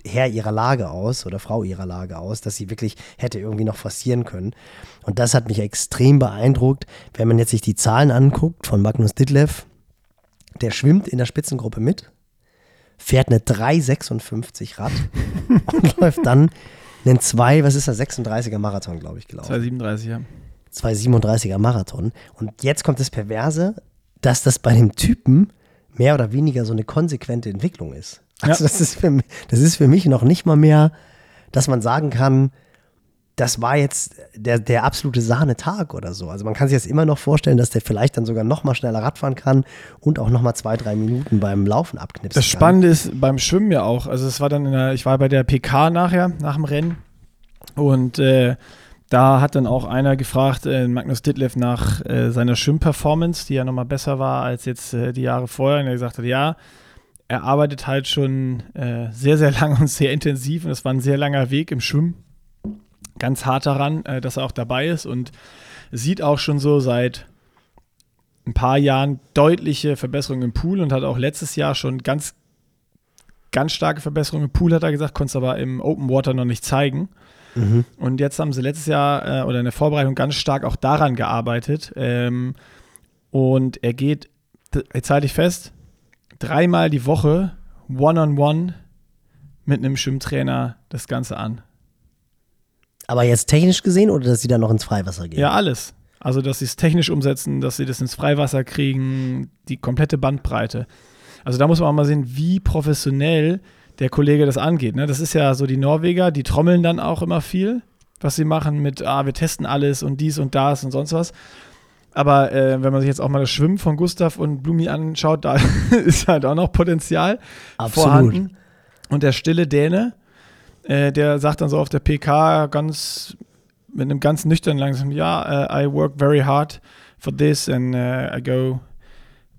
Speaker 2: Herr ihrer Lage aus oder Frau ihrer Lage aus, dass sie wirklich hätte irgendwie noch forcieren können. Und das hat mich extrem beeindruckt, wenn man jetzt sich die Zahlen anguckt von Magnus Ditlev. Der schwimmt in der Spitzengruppe mit, fährt eine 3,56 Rad und läuft dann einen 2, was ist das, 36er Marathon, glaube ich, gelaufen.
Speaker 1: 2,37, ja.
Speaker 2: 237er Marathon. Und jetzt kommt das Perverse, dass das bei dem Typen mehr oder weniger so eine konsequente Entwicklung ist. Also ja. das, ist für, das ist für mich noch nicht mal mehr, dass man sagen kann, das war jetzt der, der absolute Sahnetag oder so. Also man kann sich jetzt immer noch vorstellen, dass der vielleicht dann sogar noch mal schneller Radfahren kann und auch noch mal zwei, drei Minuten beim Laufen abknipsen
Speaker 1: Das Spannende ist beim Schwimmen ja auch. Also es war dann in der, ich war bei der PK nachher, nach dem Rennen und äh, da hat dann auch einer gefragt, äh, Magnus Ditlev, nach äh, seiner Schwimmperformance, die ja nochmal besser war als jetzt äh, die Jahre vorher. Und er gesagt hat, ja, er arbeitet halt schon äh, sehr, sehr lang und sehr intensiv. Und es war ein sehr langer Weg im Schwimmen. Ganz hart daran, äh, dass er auch dabei ist und sieht auch schon so seit ein paar Jahren deutliche Verbesserungen im Pool und hat auch letztes Jahr schon ganz, ganz starke Verbesserungen im Pool, hat er gesagt, konnte es aber im Open Water noch nicht zeigen. Mhm. Und jetzt haben sie letztes Jahr äh, oder in der Vorbereitung ganz stark auch daran gearbeitet. Ähm, und er geht, jetzt halte ich fest, dreimal die Woche one-on-one -on -one mit einem Schwimmtrainer das Ganze an.
Speaker 2: Aber jetzt technisch gesehen oder dass sie dann noch ins Freiwasser gehen?
Speaker 1: Ja, alles. Also, dass sie es technisch umsetzen, dass sie das ins Freiwasser kriegen, die komplette Bandbreite. Also, da muss man auch mal sehen, wie professionell der Kollege das angeht. Ne? Das ist ja so die Norweger, die trommeln dann auch immer viel, was sie machen mit, ah, wir testen alles und dies und das und sonst was. Aber äh, wenn man sich jetzt auch mal das Schwimmen von Gustav und Blumi anschaut, da ist halt auch noch Potenzial Absolut. vorhanden. Und der stille Däne, äh, der sagt dann so auf der PK ganz mit einem ganz nüchternen langsam, ja, uh, I work very hard for this and uh, I go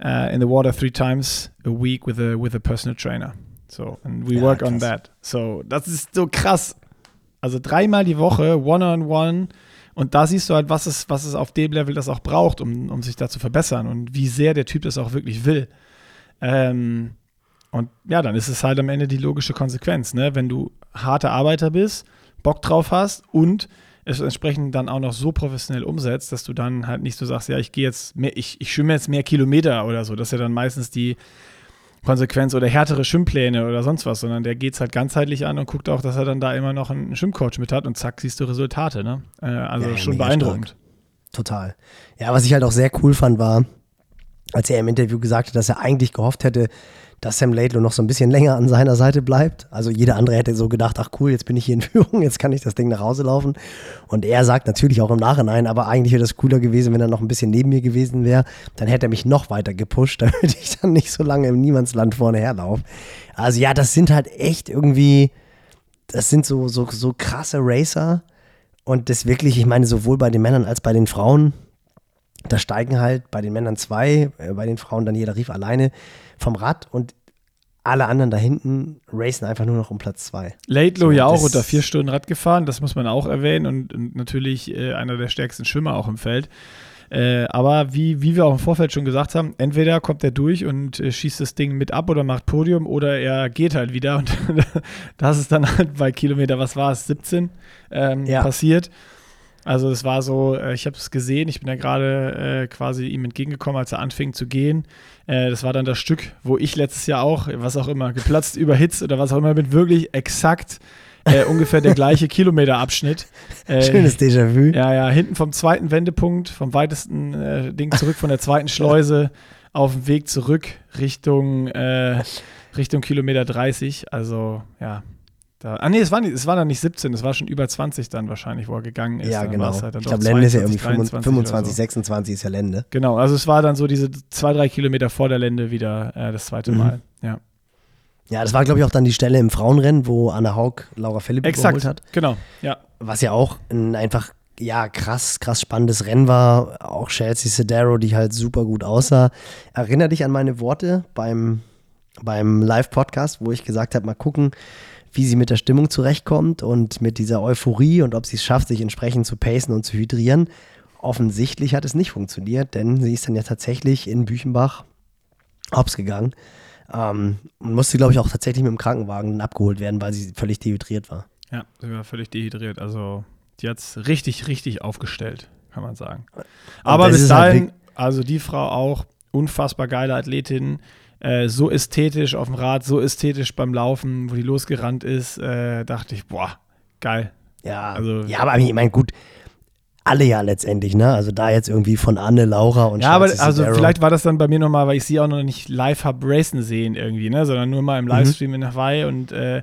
Speaker 1: uh, in the water three times a week with a with a personal trainer. So, and we ja, work krass. on that. So, das ist so krass. Also dreimal die Woche, one-on-one. -on -one, und da siehst du halt, was es, was es auf dem Level das auch braucht, um, um sich da zu verbessern und wie sehr der Typ das auch wirklich will. Ähm, und ja, dann ist es halt am Ende die logische Konsequenz, ne? Wenn du harter Arbeiter bist, Bock drauf hast und es entsprechend dann auch noch so professionell umsetzt, dass du dann halt nicht so sagst, ja, ich gehe jetzt mehr, ich, ich schwimme jetzt mehr Kilometer oder so. Das ist ja dann meistens die, Konsequenz oder härtere Schwimmpläne oder sonst was, sondern der geht es halt ganzheitlich an und guckt auch, dass er dann da immer noch einen Schwimmcoach mit hat und zack, siehst du Resultate. Ne? Äh, also ja, schon beeindruckend. Stark.
Speaker 2: Total. Ja, was ich halt auch sehr cool fand, war, als er im Interview gesagt hat, dass er eigentlich gehofft hätte, dass Sam Laidlow noch so ein bisschen länger an seiner Seite bleibt. Also jeder andere hätte so gedacht, ach cool, jetzt bin ich hier in Führung, jetzt kann ich das Ding nach Hause laufen. Und er sagt natürlich auch im Nachhinein, aber eigentlich wäre das cooler gewesen, wenn er noch ein bisschen neben mir gewesen wäre. Dann hätte er mich noch weiter gepusht, damit ich dann nicht so lange im Niemandsland vorne herlaufe. Also ja, das sind halt echt irgendwie, das sind so, so, so krasse Racer. Und das wirklich, ich meine, sowohl bei den Männern als bei den Frauen, da steigen halt bei den Männern zwei, äh, bei den Frauen dann jeder Rief alleine vom Rad und alle anderen da hinten racen einfach nur noch um Platz zwei.
Speaker 1: Laidlow so, ja auch unter vier Stunden Rad gefahren, das muss man auch erwähnen und, und natürlich äh, einer der stärksten Schwimmer auch im Feld. Äh, aber wie, wie wir auch im Vorfeld schon gesagt haben, entweder kommt er durch und äh, schießt das Ding mit ab oder macht Podium oder er geht halt wieder und das ist dann halt bei Kilometer, was war es, 17 ähm, ja. passiert. Also es war so, äh, ich habe es gesehen, ich bin ja gerade äh, quasi ihm entgegengekommen, als er anfing zu gehen. Äh, das war dann das Stück, wo ich letztes Jahr auch, was auch immer, geplatzt, überhitzt oder was auch immer, mit wirklich exakt äh, ungefähr der gleiche Kilometerabschnitt.
Speaker 2: Äh, Schönes Déjà-vu.
Speaker 1: Ja, ja, hinten vom zweiten Wendepunkt, vom weitesten äh, Ding zurück von der zweiten Schleuse auf dem Weg zurück Richtung, Richtung Kilometer 30. Also ja, da, ah nee, es war, nicht, es war dann nicht 17, es war schon über 20 dann wahrscheinlich, wo er gegangen ist.
Speaker 2: Ja, dann genau. Halt ich glaube, Lende ist ja irgendwie 25, so. 26 ist ja Lende.
Speaker 1: Genau, also es war dann so diese zwei, drei Kilometer vor der Lende wieder äh, das zweite mhm. Mal. Ja.
Speaker 2: Ja, das war, glaube ich, auch dann die Stelle im Frauenrennen, wo Anna Haug Laura Philipp
Speaker 1: Exakt,
Speaker 2: geholt hat.
Speaker 1: genau, ja.
Speaker 2: Was ja auch ein einfach, ja, krass, krass spannendes Rennen war. Auch Chelsea Sedero, die halt super gut aussah. Erinner dich an meine Worte beim, beim Live-Podcast, wo ich gesagt habe, mal gucken, wie sie mit der Stimmung zurechtkommt und mit dieser Euphorie und ob sie es schafft, sich entsprechend zu pacen und zu hydrieren. Offensichtlich hat es nicht funktioniert, denn sie ist dann ja tatsächlich in Büchenbach hops gegangen ähm, und musste, glaube ich, auch tatsächlich mit dem Krankenwagen abgeholt werden, weil sie völlig dehydriert war.
Speaker 1: Ja, sie war völlig dehydriert. Also die hat es richtig, richtig aufgestellt, kann man sagen. Aber bis halt dahin, halt also die Frau auch, unfassbar geile Athletin, äh, so ästhetisch auf dem Rad, so ästhetisch beim Laufen, wo die losgerannt ist, äh, dachte ich, boah, geil.
Speaker 2: Ja, also, ja aber ich meine, gut, alle ja letztendlich, ne? Also da jetzt irgendwie von Anne, Laura und
Speaker 1: Ja, aber also vielleicht war das dann bei mir nochmal, weil ich sie auch noch nicht live habe racen sehen irgendwie, ne? Sondern nur mal im mhm. Livestream mhm. in Hawaii und äh,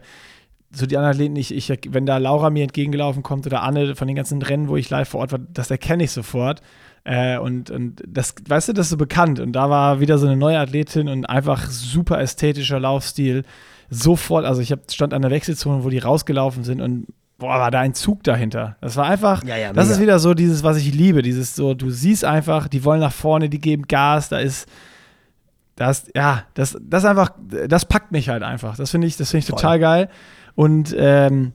Speaker 1: so die anderen Athleten, ich, ich, wenn da Laura mir entgegengelaufen kommt oder Anne von den ganzen Rennen, wo ich live vor Ort war, das erkenne ich sofort. Äh, und, und das, weißt du, das ist so bekannt. Und da war wieder so eine neue Athletin und einfach super ästhetischer Laufstil. Sofort, also ich hab, stand an der Wechselzone, wo die rausgelaufen sind und boah, war da ein Zug dahinter. Das war einfach, ja, ja, das ist wieder so dieses, was ich liebe. Dieses so, du siehst einfach, die wollen nach vorne, die geben Gas, da ist, das, ja, das, das einfach, das packt mich halt einfach. Das finde ich, das finde ich total geil. Und ähm,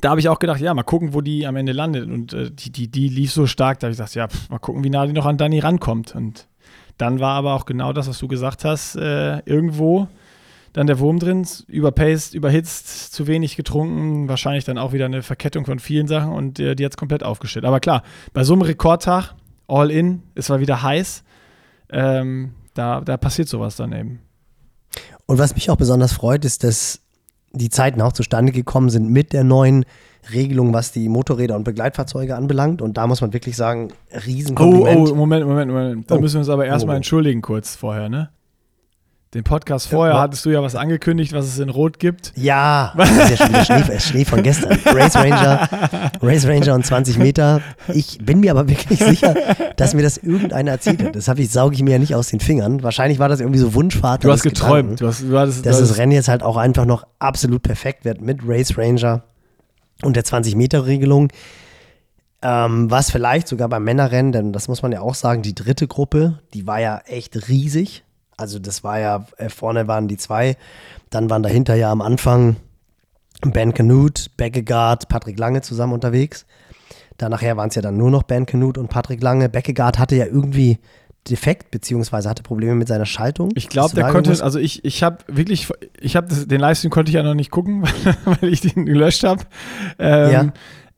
Speaker 1: da habe ich auch gedacht, ja, mal gucken, wo die am Ende landet. Und äh, die, die, die lief so stark, da habe ich gesagt, ja, pff, mal gucken, wie nah die noch an Dani rankommt. Und dann war aber auch genau das, was du gesagt hast, äh, irgendwo dann der Wurm drin, überpaced, überhitzt, zu wenig getrunken, wahrscheinlich dann auch wieder eine Verkettung von vielen Sachen und äh, die hat es komplett aufgestellt. Aber klar, bei so einem Rekordtag, all in, es war wieder heiß, ähm, da, da passiert sowas dann eben.
Speaker 2: Und was mich auch besonders freut, ist, dass die Zeiten auch zustande gekommen sind mit der neuen Regelung, was die Motorräder und Begleitfahrzeuge anbelangt. Und da muss man wirklich sagen, Riesenkompliment.
Speaker 1: Oh, oh, Moment, Moment, Moment. Da oh. müssen wir uns aber erstmal oh. entschuldigen kurz vorher, ne? Den Podcast vorher ja, hattest du ja was angekündigt, was es in Rot gibt.
Speaker 2: Ja, das ist ja schon wieder Schnee, Schnee von gestern. Race Ranger, Race Ranger und 20 Meter. Ich bin mir aber wirklich sicher, dass mir das irgendeiner erzählt hat. Das ich, sauge ich mir ja nicht aus den Fingern. Wahrscheinlich war das irgendwie so Wunschvater.
Speaker 1: Du hast geträumt. Du hast, du hattest,
Speaker 2: dass das Rennen jetzt halt auch einfach noch absolut perfekt wird mit Race Ranger und der 20-Meter-Regelung. Ähm, was vielleicht sogar beim Männerrennen, denn das muss man ja auch sagen, die dritte Gruppe, die war ja echt riesig. Also das war ja, äh, vorne waren die zwei, dann waren dahinter ja am Anfang Ben Canute, Beckegaard, Patrick Lange zusammen unterwegs. Dann nachher waren es ja dann nur noch Ben Canute und Patrick Lange. Beckegaard hatte ja irgendwie defekt, beziehungsweise hatte Probleme mit seiner Schaltung.
Speaker 1: Ich glaube, der konnte, also ich, ich habe wirklich, ich habe den Livestream konnte ich ja noch nicht gucken, weil ich den gelöscht habe. Ähm, ja.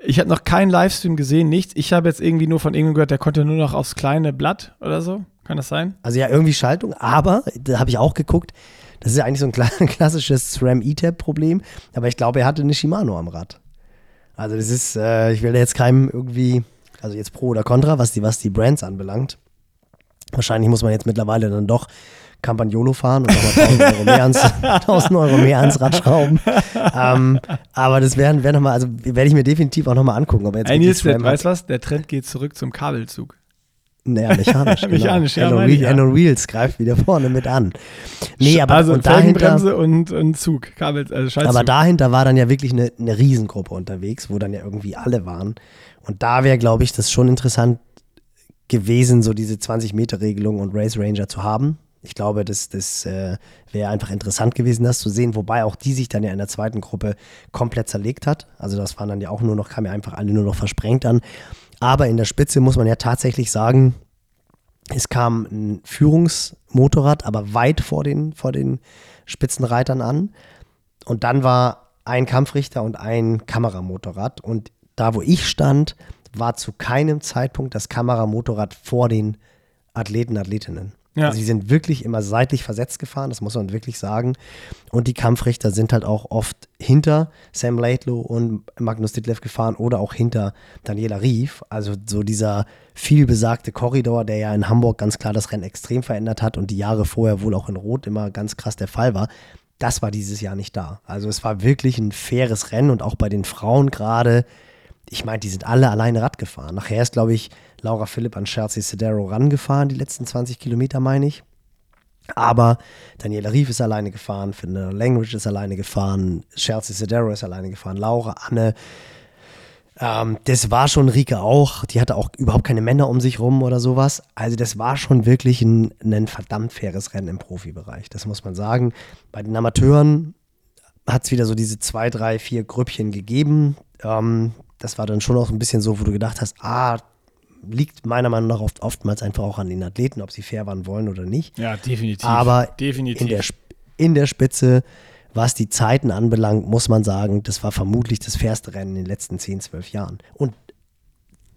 Speaker 1: Ich habe noch keinen Livestream gesehen, nichts. Ich habe jetzt irgendwie nur von irgendjemandem gehört, der konnte nur noch aufs kleine Blatt oder so. Kann das sein?
Speaker 2: Also ja, irgendwie Schaltung, aber da habe ich auch geguckt. Das ist ja eigentlich so ein klassisches SRAM-E-Tab-Problem, aber ich glaube, er hatte eine Shimano am Rad. Also das ist, äh, ich will jetzt keinem irgendwie, also jetzt pro oder contra, was die, was die Brands anbelangt. Wahrscheinlich muss man jetzt mittlerweile dann doch Campagnolo fahren und nochmal 1000 Euro mehr ans, 1000 Euro mehr ans Rad schrauben. ähm, aber das wäre wär nochmal, also werde ich mir definitiv auch nochmal angucken. Ob er jetzt
Speaker 1: Ein jetzt, weißt du was? Der Trend geht zurück zum Kabelzug.
Speaker 2: Naja, mechanisch. genau.
Speaker 1: mechanisch, ja.
Speaker 2: Enno, ja. Enno Wheels greift wieder vorne mit an.
Speaker 1: Nee, aber also und dahinter, und, und Zug, Kabel, also Schaltzug.
Speaker 2: Aber dahinter war dann ja wirklich eine, eine Riesengruppe unterwegs, wo dann ja irgendwie alle waren. Und da wäre, glaube ich, das schon interessant gewesen, so diese 20-Meter-Regelung und Race Ranger zu haben. Ich glaube, das, das äh, wäre einfach interessant gewesen, das zu sehen, wobei auch die sich dann ja in der zweiten Gruppe komplett zerlegt hat. Also das waren dann ja auch nur noch, kam ja einfach alle nur noch versprengt an. Aber in der Spitze muss man ja tatsächlich sagen, es kam ein Führungsmotorrad, aber weit vor den, vor den Spitzenreitern an. Und dann war ein Kampfrichter und ein Kameramotorrad. Und da, wo ich stand, war zu keinem Zeitpunkt das Kameramotorrad vor den Athleten, Athletinnen. Ja. Also die sind wirklich immer seitlich versetzt gefahren, das muss man wirklich sagen. Und die Kampfrichter sind halt auch oft hinter Sam Laidlow und Magnus Ditlev gefahren oder auch hinter Daniela Rief. Also so dieser vielbesagte Korridor, der ja in Hamburg ganz klar das Rennen extrem verändert hat und die Jahre vorher wohl auch in Rot immer ganz krass der Fall war. Das war dieses Jahr nicht da. Also es war wirklich ein faires Rennen und auch bei den Frauen gerade ich meine, die sind alle alleine Rad gefahren. Nachher ist, glaube ich, Laura Philipp an Chelsea Sedero rangefahren, die letzten 20 Kilometer, meine ich. Aber Daniela Rief ist alleine gefahren, Fernanda Language ist alleine gefahren, Chelsea Sedero ist alleine gefahren, Laura, Anne. Ähm, das war schon Rike auch. Die hatte auch überhaupt keine Männer um sich rum oder sowas. Also, das war schon wirklich ein, ein verdammt faires Rennen im Profibereich. Das muss man sagen. Bei den Amateuren hat es wieder so diese zwei, drei, vier Grüppchen gegeben. Ähm, das war dann schon auch ein bisschen so, wo du gedacht hast, ah, liegt meiner Meinung nach oft, oftmals einfach auch an den Athleten, ob sie fair waren wollen oder nicht.
Speaker 1: Ja, definitiv.
Speaker 2: Aber
Speaker 1: definitiv.
Speaker 2: In, der, in der Spitze, was die Zeiten anbelangt, muss man sagen, das war vermutlich das fairste Rennen in den letzten 10, 12 Jahren. Und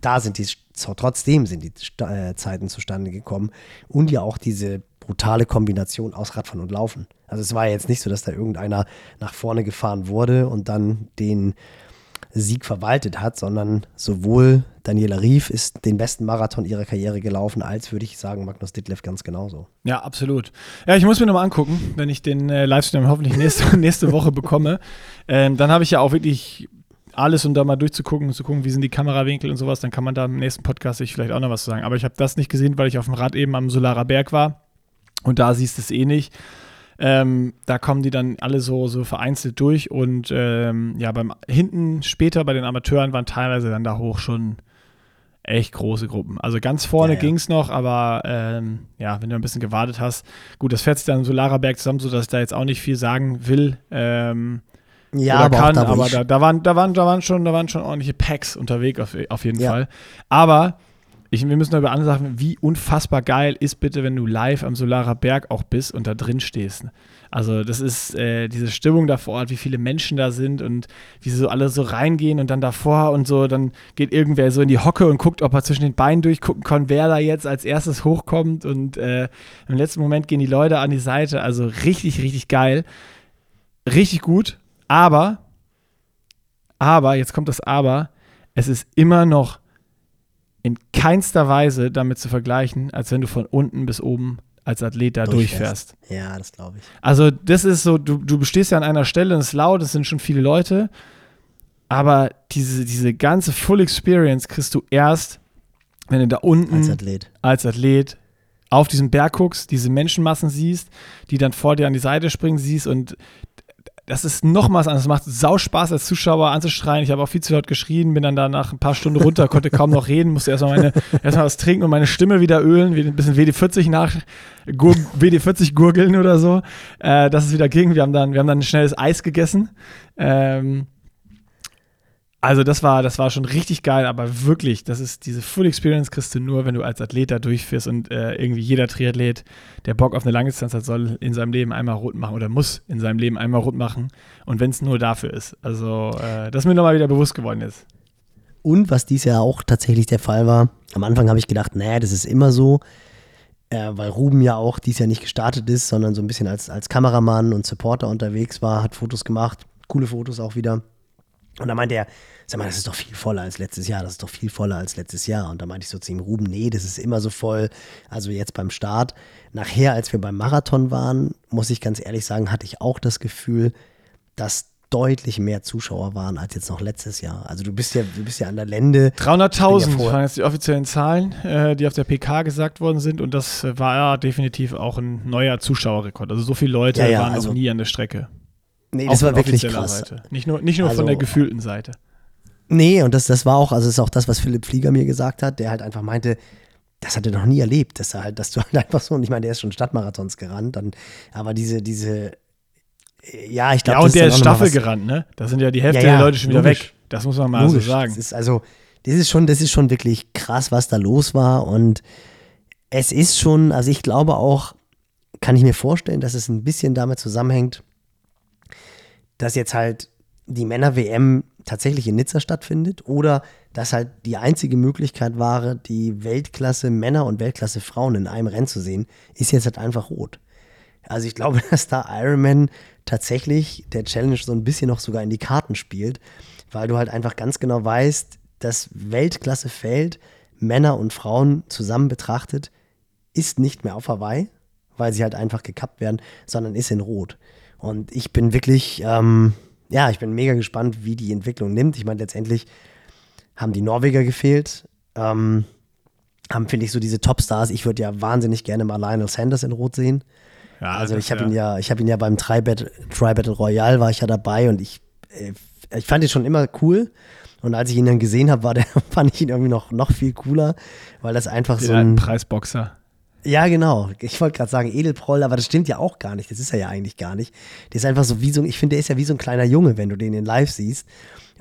Speaker 2: da sind die, trotzdem sind die äh, Zeiten zustande gekommen und ja auch diese brutale Kombination aus Radfahren und Laufen. Also es war jetzt nicht so, dass da irgendeiner nach vorne gefahren wurde und dann den Sieg verwaltet hat, sondern sowohl Daniela Rief ist den besten Marathon ihrer Karriere gelaufen, als würde ich sagen Magnus Ditlev ganz genauso.
Speaker 1: Ja, absolut. Ja, ich muss mir nochmal angucken, wenn ich den äh, Livestream hoffentlich nächste, nächste Woche bekomme. Ähm, dann habe ich ja auch wirklich alles, um da mal durchzugucken zu gucken, wie sind die Kamerawinkel und sowas. Dann kann man da im nächsten Podcast sich vielleicht auch noch was zu sagen. Aber ich habe das nicht gesehen, weil ich auf dem Rad eben am Solarer Berg war. Und da siehst du es eh nicht. Ähm, da kommen die dann alle so, so vereinzelt durch und ähm, ja, beim hinten später bei den Amateuren waren teilweise dann da hoch schon echt große Gruppen. Also ganz vorne ja, ja. ging es noch, aber ähm, ja, wenn du ein bisschen gewartet hast, gut, das fährt sich dann Solara Berg zusammen, sodass ich da jetzt auch nicht viel sagen will. Ähm,
Speaker 2: ja, aber
Speaker 1: kann, da, aber da, da, waren, da, waren, da, waren schon, da waren schon ordentliche Packs unterwegs auf, auf jeden ja. Fall. Aber ich, wir müssen noch über andere Sachen, wie unfassbar geil ist bitte, wenn du live am Solarer Berg auch bist und da drin stehst. Also das ist äh, diese Stimmung da vor Ort, wie viele Menschen da sind und wie sie so alle so reingehen und dann davor und so, dann geht irgendwer so in die Hocke und guckt, ob er zwischen den Beinen durchgucken kann, wer da jetzt als erstes hochkommt und äh, im letzten Moment gehen die Leute an die Seite. Also richtig, richtig geil. Richtig gut, aber, aber, jetzt kommt das Aber, es ist immer noch in keinster Weise damit zu vergleichen, als wenn du von unten bis oben als Athlet da durchfährst. durchfährst.
Speaker 2: Ja, das glaube ich.
Speaker 1: Also, das ist so, du, du stehst ja an einer Stelle, und es ist laut, es sind schon viele Leute, aber diese, diese ganze Full Experience kriegst du erst, wenn du da unten
Speaker 2: als Athlet,
Speaker 1: als Athlet auf diesen Berg guckst, diese Menschenmassen siehst, die dann vor dir an die Seite springen siehst und das ist nochmals anders. Es macht sau Spaß als Zuschauer anzuschreien. Ich habe auch viel zu laut geschrien, bin dann da nach ein paar Stunden runter, konnte kaum noch reden, musste erstmal meine, erstmal was trinken und meine Stimme wieder ölen, ein bisschen WD40 nach, WD40 gurgeln oder so. Äh, dass es wieder ging. Wir haben dann, wir haben dann ein schnelles Eis gegessen. Ähm, also das war, das war schon richtig geil, aber wirklich, das ist diese Full Experience kriegst du nur, wenn du als Athlet da durchfährst und äh, irgendwie jeder Triathlet, der Bock auf eine Langdistanz hat, soll in seinem Leben einmal rot machen oder muss in seinem Leben einmal rot machen und wenn es nur dafür ist. Also äh, das mir nochmal wieder bewusst geworden ist.
Speaker 2: Und was dies Jahr auch tatsächlich der Fall war, am Anfang habe ich gedacht, naja, das ist immer so, äh, weil Ruben ja auch dies Jahr nicht gestartet ist, sondern so ein bisschen als, als Kameramann und Supporter unterwegs war, hat Fotos gemacht, coole Fotos auch wieder. Und da meinte er, sag mal, das ist doch viel voller als letztes Jahr, das ist doch viel voller als letztes Jahr. Und da meinte ich so zu ihm, Ruben, nee, das ist immer so voll. Also jetzt beim Start. Nachher, als wir beim Marathon waren, muss ich ganz ehrlich sagen, hatte ich auch das Gefühl, dass deutlich mehr Zuschauer waren als jetzt noch letztes Jahr. Also du bist ja, du bist ja an der Lände.
Speaker 1: 300.000 ja waren jetzt die offiziellen Zahlen, äh, die auf der PK gesagt worden sind und das war ja definitiv auch ein neuer Zuschauerrekord. Also so viele Leute ja, ja, waren also, noch nie an der Strecke.
Speaker 2: Nee, das war wirklich krass.
Speaker 1: Seite. Nicht nur, nicht nur also, von der gefühlten Seite.
Speaker 2: Nee, und das, das war auch, also das ist auch das, was Philipp Flieger mir gesagt hat, der halt einfach meinte, das hat er noch nie erlebt, dass er halt, dass du halt einfach so, und ich meine, der ist schon Stadtmarathons gerannt, dann, aber diese, diese, ja, ich glaube,
Speaker 1: Ja, und der ist Staffel gerannt, ne? Da sind ja die Hälfte ja, ja, der Leute schon wieder logisch. weg. Das muss man mal logisch. so sagen.
Speaker 2: Das ist also, das ist schon, das ist schon wirklich krass, was da los war und es ist schon, also ich glaube auch, kann ich mir vorstellen, dass es ein bisschen damit zusammenhängt, dass jetzt halt die Männer-WM tatsächlich in Nizza stattfindet oder dass halt die einzige Möglichkeit war, die Weltklasse Männer und Weltklasse Frauen in einem Rennen zu sehen, ist jetzt halt einfach rot. Also ich glaube, dass da Ironman tatsächlich der Challenge so ein bisschen noch sogar in die Karten spielt, weil du halt einfach ganz genau weißt, das Weltklassefeld Männer und Frauen zusammen betrachtet ist nicht mehr auf Hawaii, weil sie halt einfach gekappt werden, sondern ist in Rot. Und ich bin wirklich, ähm, ja, ich bin mega gespannt, wie die Entwicklung nimmt. Ich meine, letztendlich haben die Norweger gefehlt. Ähm, haben, finde ich, so diese Topstars. Ich würde ja wahnsinnig gerne mal Lionel Sanders in Rot sehen. Ja, also ich habe ja. ihn ja, ich habe ihn ja beim Tri-Battle Tri Royale war ich ja dabei und ich, äh, ich fand ihn schon immer cool. Und als ich ihn dann gesehen habe, war der, fand ich ihn irgendwie noch, noch viel cooler, weil das einfach Den so ein
Speaker 1: Preisboxer.
Speaker 2: Ja, genau. Ich wollte gerade sagen Edelproll, aber das stimmt ja auch gar nicht. Das ist er ja eigentlich gar nicht. Der ist einfach so wie so, ich finde, der ist ja wie so ein kleiner Junge, wenn du den in live siehst.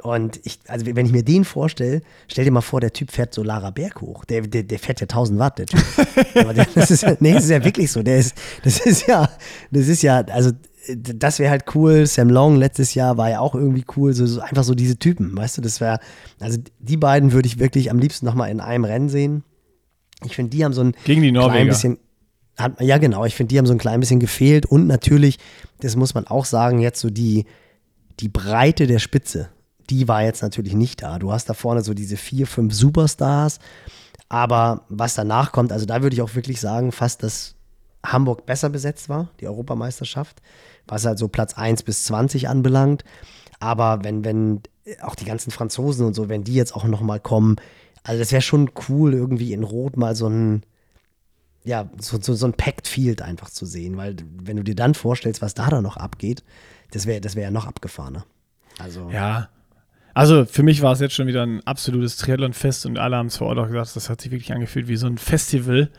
Speaker 2: Und ich, also wenn ich mir den vorstelle, stell dir mal vor, der Typ fährt so Lara Berg hoch. Der, der, der fährt ja 1000 Watt, der Typ. der, das ist ja, nee, das ist ja wirklich so. Der ist, das ist ja, das ist ja, also das wäre halt cool. Sam Long letztes Jahr war ja auch irgendwie cool. So, so einfach so diese Typen, weißt du, das wäre, also die beiden würde ich wirklich am liebsten nochmal in einem Rennen sehen. Ich finde, die haben so ein
Speaker 1: Gegen die Norweger. klein
Speaker 2: bisschen. Hat, ja, genau. Ich finde, die haben so ein klein bisschen gefehlt. Und natürlich, das muss man auch sagen, jetzt so die, die Breite der Spitze, die war jetzt natürlich nicht da. Du hast da vorne so diese vier, fünf Superstars. Aber was danach kommt, also da würde ich auch wirklich sagen, fast, dass Hamburg besser besetzt war, die Europameisterschaft, was halt so Platz 1 bis 20 anbelangt. Aber wenn, wenn auch die ganzen Franzosen und so, wenn die jetzt auch nochmal kommen, also das wäre schon cool, irgendwie in Rot mal so ein, ja, so, so, so ein Packed Field einfach zu sehen, weil wenn du dir dann vorstellst, was da da noch abgeht, das wäre das wär ja noch abgefahrener. Also.
Speaker 1: Ja. Also für mich war es jetzt schon wieder ein absolutes Triathlon-Fest und alle haben es vor Ort auch gesagt, das hat sich wirklich angefühlt wie so ein Festival.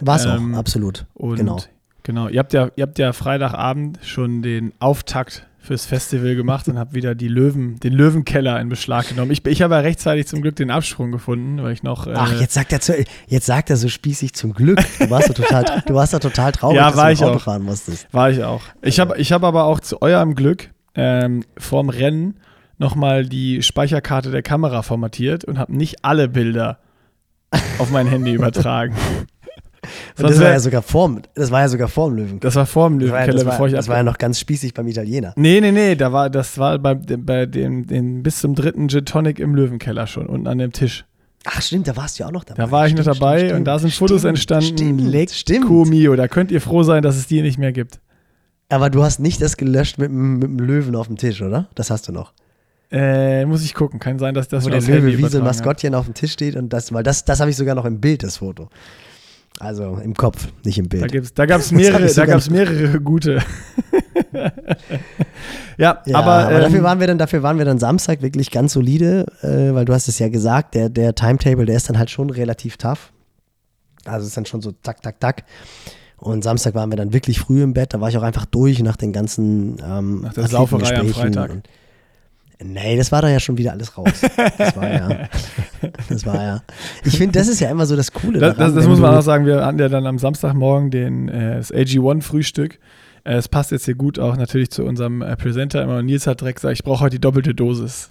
Speaker 2: War es ähm, auch, absolut.
Speaker 1: Und genau. Genau, ihr habt ja, ihr habt ja Freitagabend schon den Auftakt fürs Festival gemacht und habe wieder die Löwen, den Löwenkeller in Beschlag genommen. Ich, ich habe ja rechtzeitig zum Glück den Absprung gefunden, weil ich noch.
Speaker 2: Äh Ach, jetzt sagt er zu, jetzt sagt er so spießig zum Glück. Du warst da total, du warst da total traurig,
Speaker 1: ja, war
Speaker 2: dass
Speaker 1: du Auto auch. fahren musstest. War ich auch. Ich habe, ich habe aber auch zu eurem Glück ähm, vorm Rennen nochmal die Speicherkarte der Kamera formatiert und habe nicht alle Bilder auf mein Handy übertragen.
Speaker 2: das war ja sogar vorm, das war ja sogar vorm Löwenkeller.
Speaker 1: Das war vorm Löwenkeller,
Speaker 2: das war,
Speaker 1: bevor ich
Speaker 2: Das war ja noch ganz spießig beim Italiener.
Speaker 1: Nee, nee, nee, da war, das war bei, bei dem, dem bis zum dritten Gin Tonic im Löwenkeller schon, unten an dem Tisch.
Speaker 2: Ach stimmt, da warst du ja auch noch dabei.
Speaker 1: Da war ich
Speaker 2: stimmt,
Speaker 1: noch dabei
Speaker 2: stimmt,
Speaker 1: und da sind Fotos
Speaker 2: stimmt,
Speaker 1: entstanden.
Speaker 2: Stimmt,
Speaker 1: Leck stimmt. Mio, da könnt ihr froh sein, dass es die nicht mehr gibt.
Speaker 2: Aber du hast nicht das gelöscht mit, mit dem Löwen auf dem Tisch, oder? Das hast du noch.
Speaker 1: Äh, muss ich gucken. Kann sein, dass das
Speaker 2: Wo der Löwe wie so ein Maskottchen auf dem Tisch steht und das, weil das, das habe ich sogar noch im Bild, das Foto. Also im Kopf, nicht im Bild.
Speaker 1: Da, gab es mehrere, da gab's mehrere gute. ja, ja, aber,
Speaker 2: aber ähm, dafür, waren wir dann, dafür waren wir dann Samstag wirklich ganz solide, äh, weil du hast es ja gesagt, der, der Timetable, der ist dann halt schon relativ tough. Also es ist dann schon so tak, tak, tak. Und Samstag waren wir dann wirklich früh im Bett, da war ich auch einfach durch nach den ganzen ähm,
Speaker 1: Nach der Sauferei am Freitag. Und,
Speaker 2: Nee, das war da ja schon wieder alles raus. Das war ja. Das war ja. Ich finde, das ist ja immer so das Coole.
Speaker 1: Daran, das, das muss man auch sagen. Wir hatten ja dann am Samstagmorgen den, äh, das AG1-Frühstück. Äh, es passt jetzt hier gut auch natürlich zu unserem äh, Presenter. Immer Nils hat direkt gesagt, ich brauche heute die doppelte Dosis.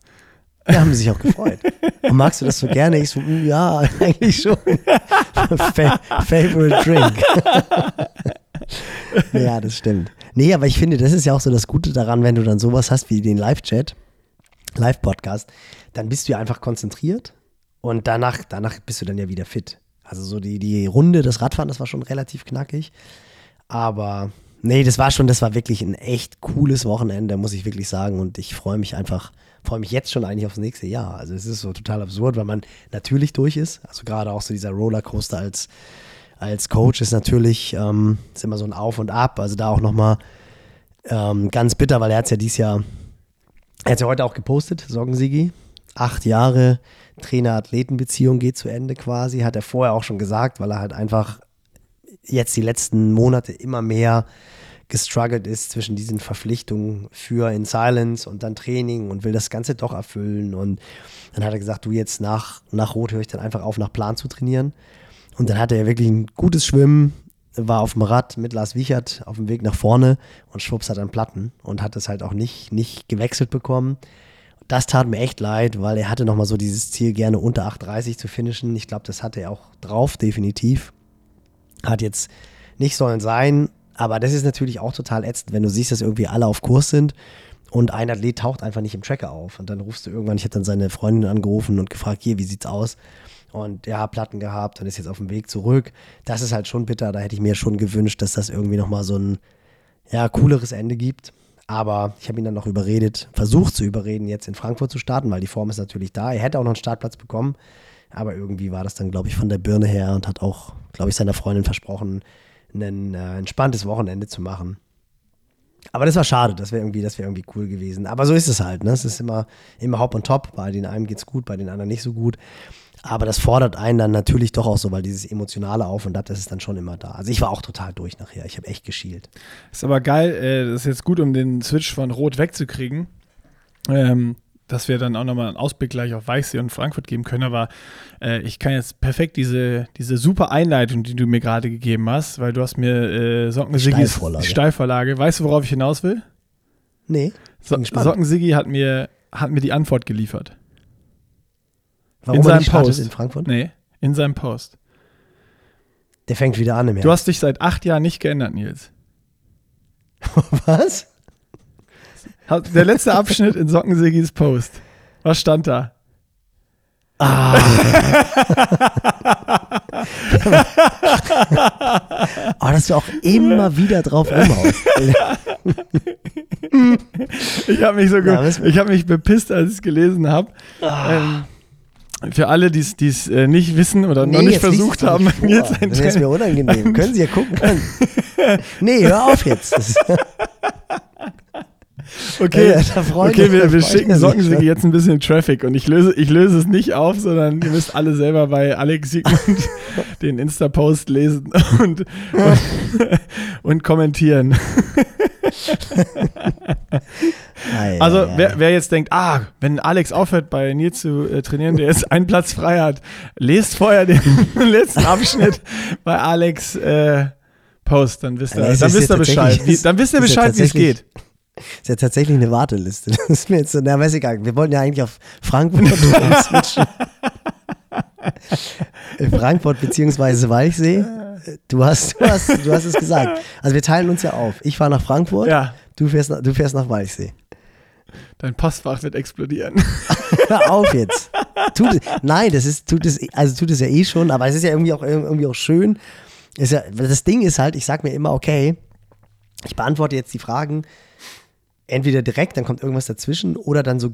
Speaker 2: Ja, haben sie sich auch gefreut. Und magst du das so gerne? Ich so, "Mm, ja, eigentlich schon. Fa favorite Drink. ja, das stimmt. Nee, aber ich finde, das ist ja auch so das Gute daran, wenn du dann sowas hast wie den Live-Chat, Live-Podcast, dann bist du ja einfach konzentriert und danach, danach bist du dann ja wieder fit. Also so die, die Runde, das Radfahren, das war schon relativ knackig. Aber nee, das war schon, das war wirklich ein echt cooles Wochenende, muss ich wirklich sagen. Und ich freue mich einfach, freue mich jetzt schon eigentlich aufs nächste Jahr. Also es ist so total absurd, weil man natürlich durch ist. Also gerade auch so dieser Rollercoaster als, als Coach ist natürlich, ähm, ist immer so ein Auf und Ab. Also da auch nochmal ähm, ganz bitter, weil er hat es ja dieses Jahr, er hat ja heute auch gepostet, Sorgensigi. Acht Jahre Trainer-Athleten-Beziehung geht zu Ende quasi, hat er vorher auch schon gesagt, weil er halt einfach jetzt die letzten Monate immer mehr gestruggelt ist zwischen diesen Verpflichtungen für In Silence und dann Training und will das Ganze doch erfüllen. Und dann hat er gesagt, du jetzt nach, nach Rot höre ich dann einfach auf, nach Plan zu trainieren. Und dann hatte er wirklich ein gutes Schwimmen, war auf dem Rad mit Lars Wiechert auf dem Weg nach vorne und schwupps hat einen Platten und hat es halt auch nicht, nicht gewechselt bekommen. Das tat mir echt leid, weil er hatte nochmal so dieses Ziel, gerne unter 8,30 zu finishen. Ich glaube, das hatte er auch drauf, definitiv. Hat jetzt nicht sollen sein, aber das ist natürlich auch total ätzend, wenn du siehst, dass irgendwie alle auf Kurs sind und ein Athlet taucht einfach nicht im Tracker auf. Und dann rufst du irgendwann, ich habe dann seine Freundin angerufen und gefragt, hier, wie sieht's aus? Und ja, Platten gehabt und ist jetzt auf dem Weg zurück. Das ist halt schon bitter. Da hätte ich mir schon gewünscht, dass das irgendwie nochmal so ein ja, cooleres Ende gibt. Aber ich habe ihn dann noch überredet, versucht zu überreden, jetzt in Frankfurt zu starten, weil die Form ist natürlich da. Er hätte auch noch einen Startplatz bekommen. Aber irgendwie war das dann, glaube ich, von der Birne her und hat auch, glaube ich, seiner Freundin versprochen, ein äh, entspanntes Wochenende zu machen. Aber das war schade, das wäre irgendwie, wäre irgendwie cool gewesen. Aber so ist es halt, ne? Es ist immer, immer Hop und Top. Bei den einen geht's gut, bei den anderen nicht so gut. Aber das fordert einen dann natürlich doch auch so, weil dieses emotionale Auf und Ab, das ist dann schon immer da. Also ich war auch total durch nachher. Ich habe echt geschielt.
Speaker 1: Ist aber geil, äh, das ist jetzt gut, um den Switch von Rot wegzukriegen. Ähm, dass wir dann auch nochmal einen Ausblick gleich auf Weichsee und Frankfurt geben können. Aber äh, ich kann jetzt perfekt diese, diese super Einleitung, die du mir gerade gegeben hast, weil du hast mir äh, Sockensigis
Speaker 2: Steilvorlage.
Speaker 1: Steilvorlage. Weißt du, worauf ich hinaus will?
Speaker 2: Nee,
Speaker 1: So. Sockensigi hat mir, hat mir die Antwort geliefert.
Speaker 2: Warum
Speaker 1: in seinem Post.
Speaker 2: in Frankfurt?
Speaker 1: Nee, in seinem Post.
Speaker 2: Der fängt wieder an im
Speaker 1: Du
Speaker 2: Herbst.
Speaker 1: hast dich seit acht Jahren nicht geändert, Nils.
Speaker 2: Was?
Speaker 1: Der letzte Abschnitt in Sockensigis Post. Was stand da?
Speaker 2: Oh, dass du auch immer wieder drauf rumhaust.
Speaker 1: Ich habe mich so
Speaker 2: Ja,
Speaker 1: ich habe mich bepisst, als ich es gelesen habe. Ähm, für alle, die es äh, nicht wissen oder noch nicht versucht haben,
Speaker 2: vor.
Speaker 1: jetzt ein
Speaker 2: Das ist mir unangenehm. Können Sie ja gucken. nee, hör auf jetzt.
Speaker 1: Okay,
Speaker 2: Äh, da freut
Speaker 1: okay wir, wir schicken
Speaker 2: schon.
Speaker 1: jetzt ein bisschen Traffic und ich löse, ich löse es nicht auf, sondern ihr müsst alle selber bei Alex Siegmund den Insta-Post lesen und, und, und kommentieren. Also wer, wer jetzt denkt, ah, wenn Alex aufhört bei Nils zu äh, trainieren, der jetzt einen Platz frei hat, lest vorher den letzten Abschnitt bei Alex äh, Post, dann wisst ihr,
Speaker 2: es
Speaker 1: dann wisst ihr Bescheid. Wie, dann wisst ihr Bescheid, wie es geht.
Speaker 2: ist ja tatsächlich eine Warteliste. Das ist mir jetzt so, na, weiß egal. Wir wollten ja eigentlich auf Frankfurt switchen. Frankfurt beziehungsweise Walchsee. Du hast, du, hast, du hast es gesagt. Also wir teilen uns ja auf. Ich fahre nach Frankfurt,
Speaker 1: Ja,
Speaker 2: du, fährst nach, du fährst nach Walchsee.
Speaker 1: Dein Postfach wird explodieren.
Speaker 2: Hör auf jetzt. Tut es, nein, das ist, tut es, also tut es ja eh schon, aber es ist ja irgendwie auch, irgendwie auch schön. Ist ja, das Ding ist halt, ich sag mir immer, okay, ich beantworte jetzt die Fragen entweder direkt, dann kommt irgendwas dazwischen, oder dann so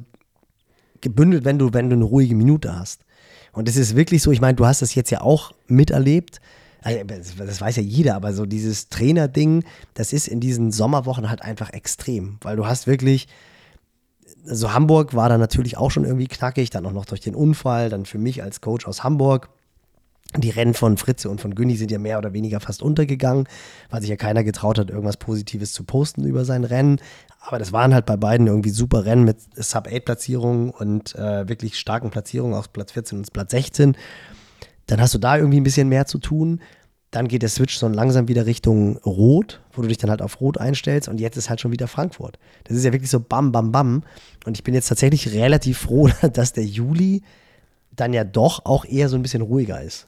Speaker 2: gebündelt, wenn du, wenn du eine ruhige Minute hast. Und es ist wirklich so, ich meine, du hast das jetzt ja auch miterlebt. Also, das weiß ja jeder, aber so dieses Trainerding, das ist in diesen Sommerwochen halt einfach extrem, weil du hast wirklich, also Hamburg war dann natürlich auch schon irgendwie knackig, dann auch noch durch den Unfall, dann für mich als Coach aus Hamburg. Die Rennen von Fritze und von Günni sind ja mehr oder weniger fast untergegangen, weil sich ja keiner getraut hat, irgendwas Positives zu posten über sein Rennen. Aber das waren halt bei beiden irgendwie super Rennen mit Sub-8-Platzierungen und äh, wirklich starken Platzierungen aus Platz 14 und Platz 16. Dann hast du da irgendwie ein bisschen mehr zu tun. Dann geht der Switch so langsam wieder Richtung Rot, wo du dich dann halt auf Rot einstellst und jetzt ist halt schon wieder Frankfurt. Das ist ja wirklich so bam, bam, bam. Und ich bin jetzt tatsächlich relativ froh, dass der Juli dann ja doch auch eher so ein bisschen ruhiger ist.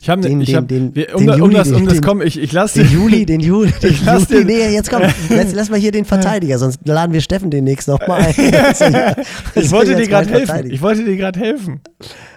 Speaker 1: Ich habe
Speaker 2: Den-
Speaker 1: ich
Speaker 2: den-
Speaker 1: hab,
Speaker 2: den-
Speaker 1: wir-
Speaker 2: den
Speaker 1: um, um
Speaker 2: Juli,
Speaker 1: das, um
Speaker 2: den-
Speaker 1: das
Speaker 2: den-
Speaker 1: komm, ich, ich lasse
Speaker 2: Den Juli, den Juli, den
Speaker 1: Ich lass
Speaker 2: Juli.
Speaker 1: den-
Speaker 2: Nee, jetzt komm, lass, lass mal hier den Verteidiger, sonst laden wir Steffen demnächst nochmal ein.
Speaker 1: Ich wollte dir gerade helfen. Ich wollte dir gerade helfen.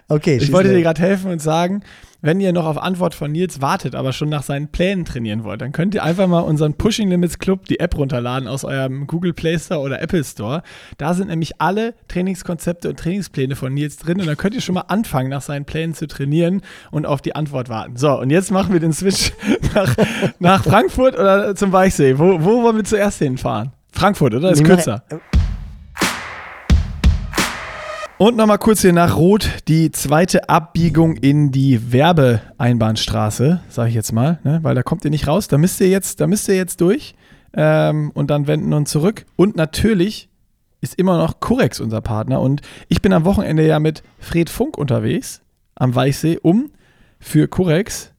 Speaker 2: Okay,
Speaker 1: Ich wollte dir gerade helfen und sagen, wenn ihr noch auf Antwort von Nils wartet, aber schon nach seinen Plänen trainieren wollt, dann könnt ihr einfach mal unseren Pushing Limits Club, die App runterladen aus eurem Google Play Store oder Apple Store. Da sind nämlich alle Trainingskonzepte und Trainingspläne von Nils drin und dann könnt ihr schon mal anfangen, nach seinen Plänen zu trainieren und auf die Antwort warten. So, und jetzt machen wir den Switch nach, nach Frankfurt oder zum Weichsee. Wo, wo wollen wir zuerst hinfahren? Frankfurt, oder? Ist kürzer. Und nochmal kurz hier nach Rot die zweite Abbiegung in die Werbeeinbahnstraße, sage ich jetzt mal, ne? weil da kommt ihr nicht raus. Da müsst ihr jetzt, da müsst ihr jetzt durch ähm, und dann wenden und zurück. Und natürlich ist immer noch Curex unser Partner. Und ich bin am Wochenende ja mit Fred Funk unterwegs am Weichsee, um für Curex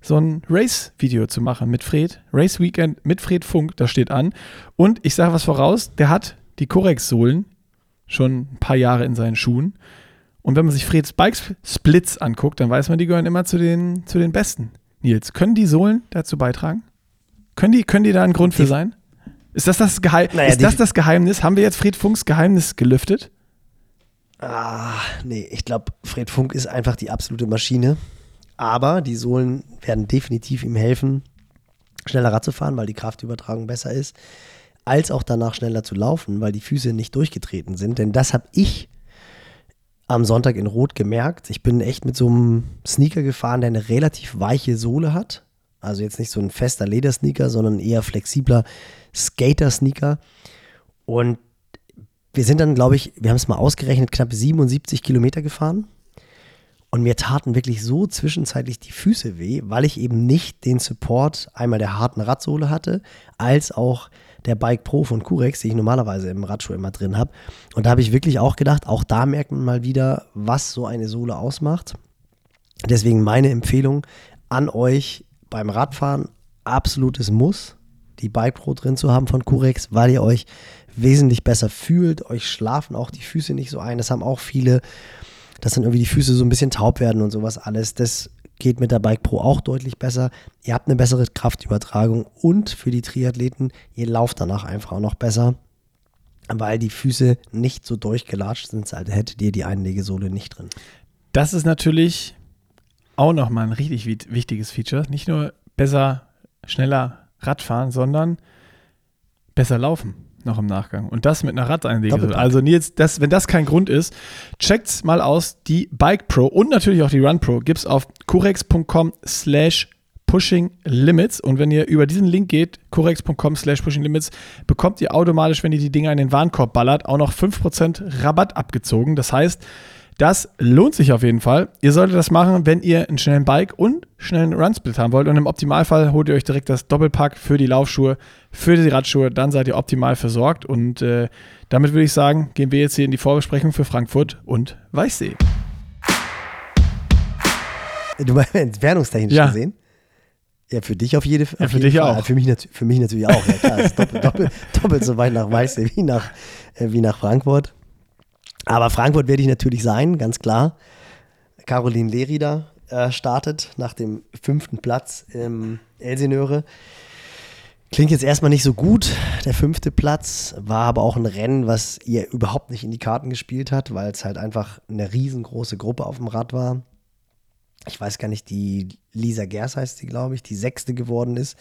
Speaker 1: so ein Race-Video zu machen mit Fred. Race Weekend mit Fred Funk, das steht an. Und ich sage was voraus, der hat die Curex-Sohlen schon ein paar Jahre in seinen Schuhen. Und wenn man sich Freds Bike Splits anguckt, dann weiß man, die gehören immer zu den, zu den Besten. Nils, können die Sohlen dazu beitragen? Können die, können die da ein Grund für sein? Ist das das, Geheim
Speaker 2: Naja,
Speaker 1: ist das, das Geheimnis? Haben wir jetzt Fred Funks Geheimnis gelüftet?
Speaker 2: Ah, nee, ich glaube, Fred Funk ist einfach die absolute Maschine. Aber die Sohlen werden definitiv ihm helfen, schneller Rad zu fahren, weil die Kraftübertragung besser ist, als auch danach schneller zu laufen, weil die Füße nicht durchgetreten sind. Denn das habe ich am Sonntag in Rot gemerkt. Ich bin echt mit so einem Sneaker gefahren, der eine relativ weiche Sohle hat. Also jetzt nicht so ein fester Ledersneaker, sondern eher flexibler Skater-Sneaker. Und wir sind dann, glaube ich, wir haben es mal ausgerechnet, knapp 77 Kilometer gefahren. Und mir taten wirklich so zwischenzeitlich die Füße weh, weil ich eben nicht den Support einmal der harten Radsohle hatte, als auch der Bike Pro von Curex, die ich normalerweise im Radschuh immer drin habe. Und da habe ich wirklich auch gedacht, auch da merkt man mal wieder, was so eine Sohle ausmacht. Deswegen meine Empfehlung an euch beim Radfahren, absolutes Muss, die Bike Pro drin zu haben von Curex, weil ihr euch wesentlich besser fühlt. Euch schlafen auch die Füße nicht so ein. Das haben auch viele, dass dann irgendwie die Füße so ein bisschen taub werden und sowas alles. Das geht mit der Bike Pro auch deutlich besser. Ihr habt eine bessere Kraftübertragung und für die Triathleten, ihr lauft danach einfach auch noch besser, weil die Füße nicht so durchgelatscht sind, als hättet ihr die Einlegesohle nicht drin.
Speaker 1: Das ist natürlich auch nochmal ein richtig wi- wichtiges Feature. Nicht nur besser, schneller Radfahren, sondern besser laufen noch im Nachgang. Und das mit einer.
Speaker 2: Doppelpack.
Speaker 1: Also Nils, das, wenn das kein Grund ist, checkt's mal aus. Die Bike Pro und natürlich auch die Run Pro gibt's auf curex.com slash pushing limits und wenn ihr über diesen Link geht, curex.com slash pushing limits, bekommt ihr automatisch, wenn ihr die Dinger in den Warenkorb ballert, auch noch 5% Rabatt abgezogen. Das heißt, das lohnt sich auf jeden Fall. Ihr solltet das machen, wenn ihr einen schnellen Bike und schnellen Runsplit haben wollt. Und im Optimalfall holt ihr euch direkt das Doppelpack für die Laufschuhe, für die Radschuhe. Dann seid ihr optimal versorgt. Und äh, damit würde ich sagen, gehen wir jetzt hier in die Vorbesprechung für Frankfurt und Weichsee.
Speaker 2: Du meinst entfernungstechnisch
Speaker 1: Ja.
Speaker 2: gesehen? Ja, für dich auf, jede, auf
Speaker 1: Ja, für
Speaker 2: jeden
Speaker 1: dich
Speaker 2: Fall.
Speaker 1: auch.
Speaker 2: Für mich, für mich natürlich auch. Ja, klar, ist doppelt, doppelt, doppelt so weit nach Weißsee wie nach, äh, wie nach Frankfurt. Aber Frankfurt werde ich natürlich sein, ganz klar. Caroline Lerida äh, startet nach dem fünften Platz im Elsinöre. Klingt jetzt erstmal nicht so gut. Der fünfte Platz war aber auch ein Rennen, was ihr überhaupt nicht in die Karten gespielt hat, weil es halt einfach eine riesengroße Gruppe auf dem Rad war. Ich weiß gar nicht, die Lisa Gers heißt sie, glaube ich, die sechste geworden ist.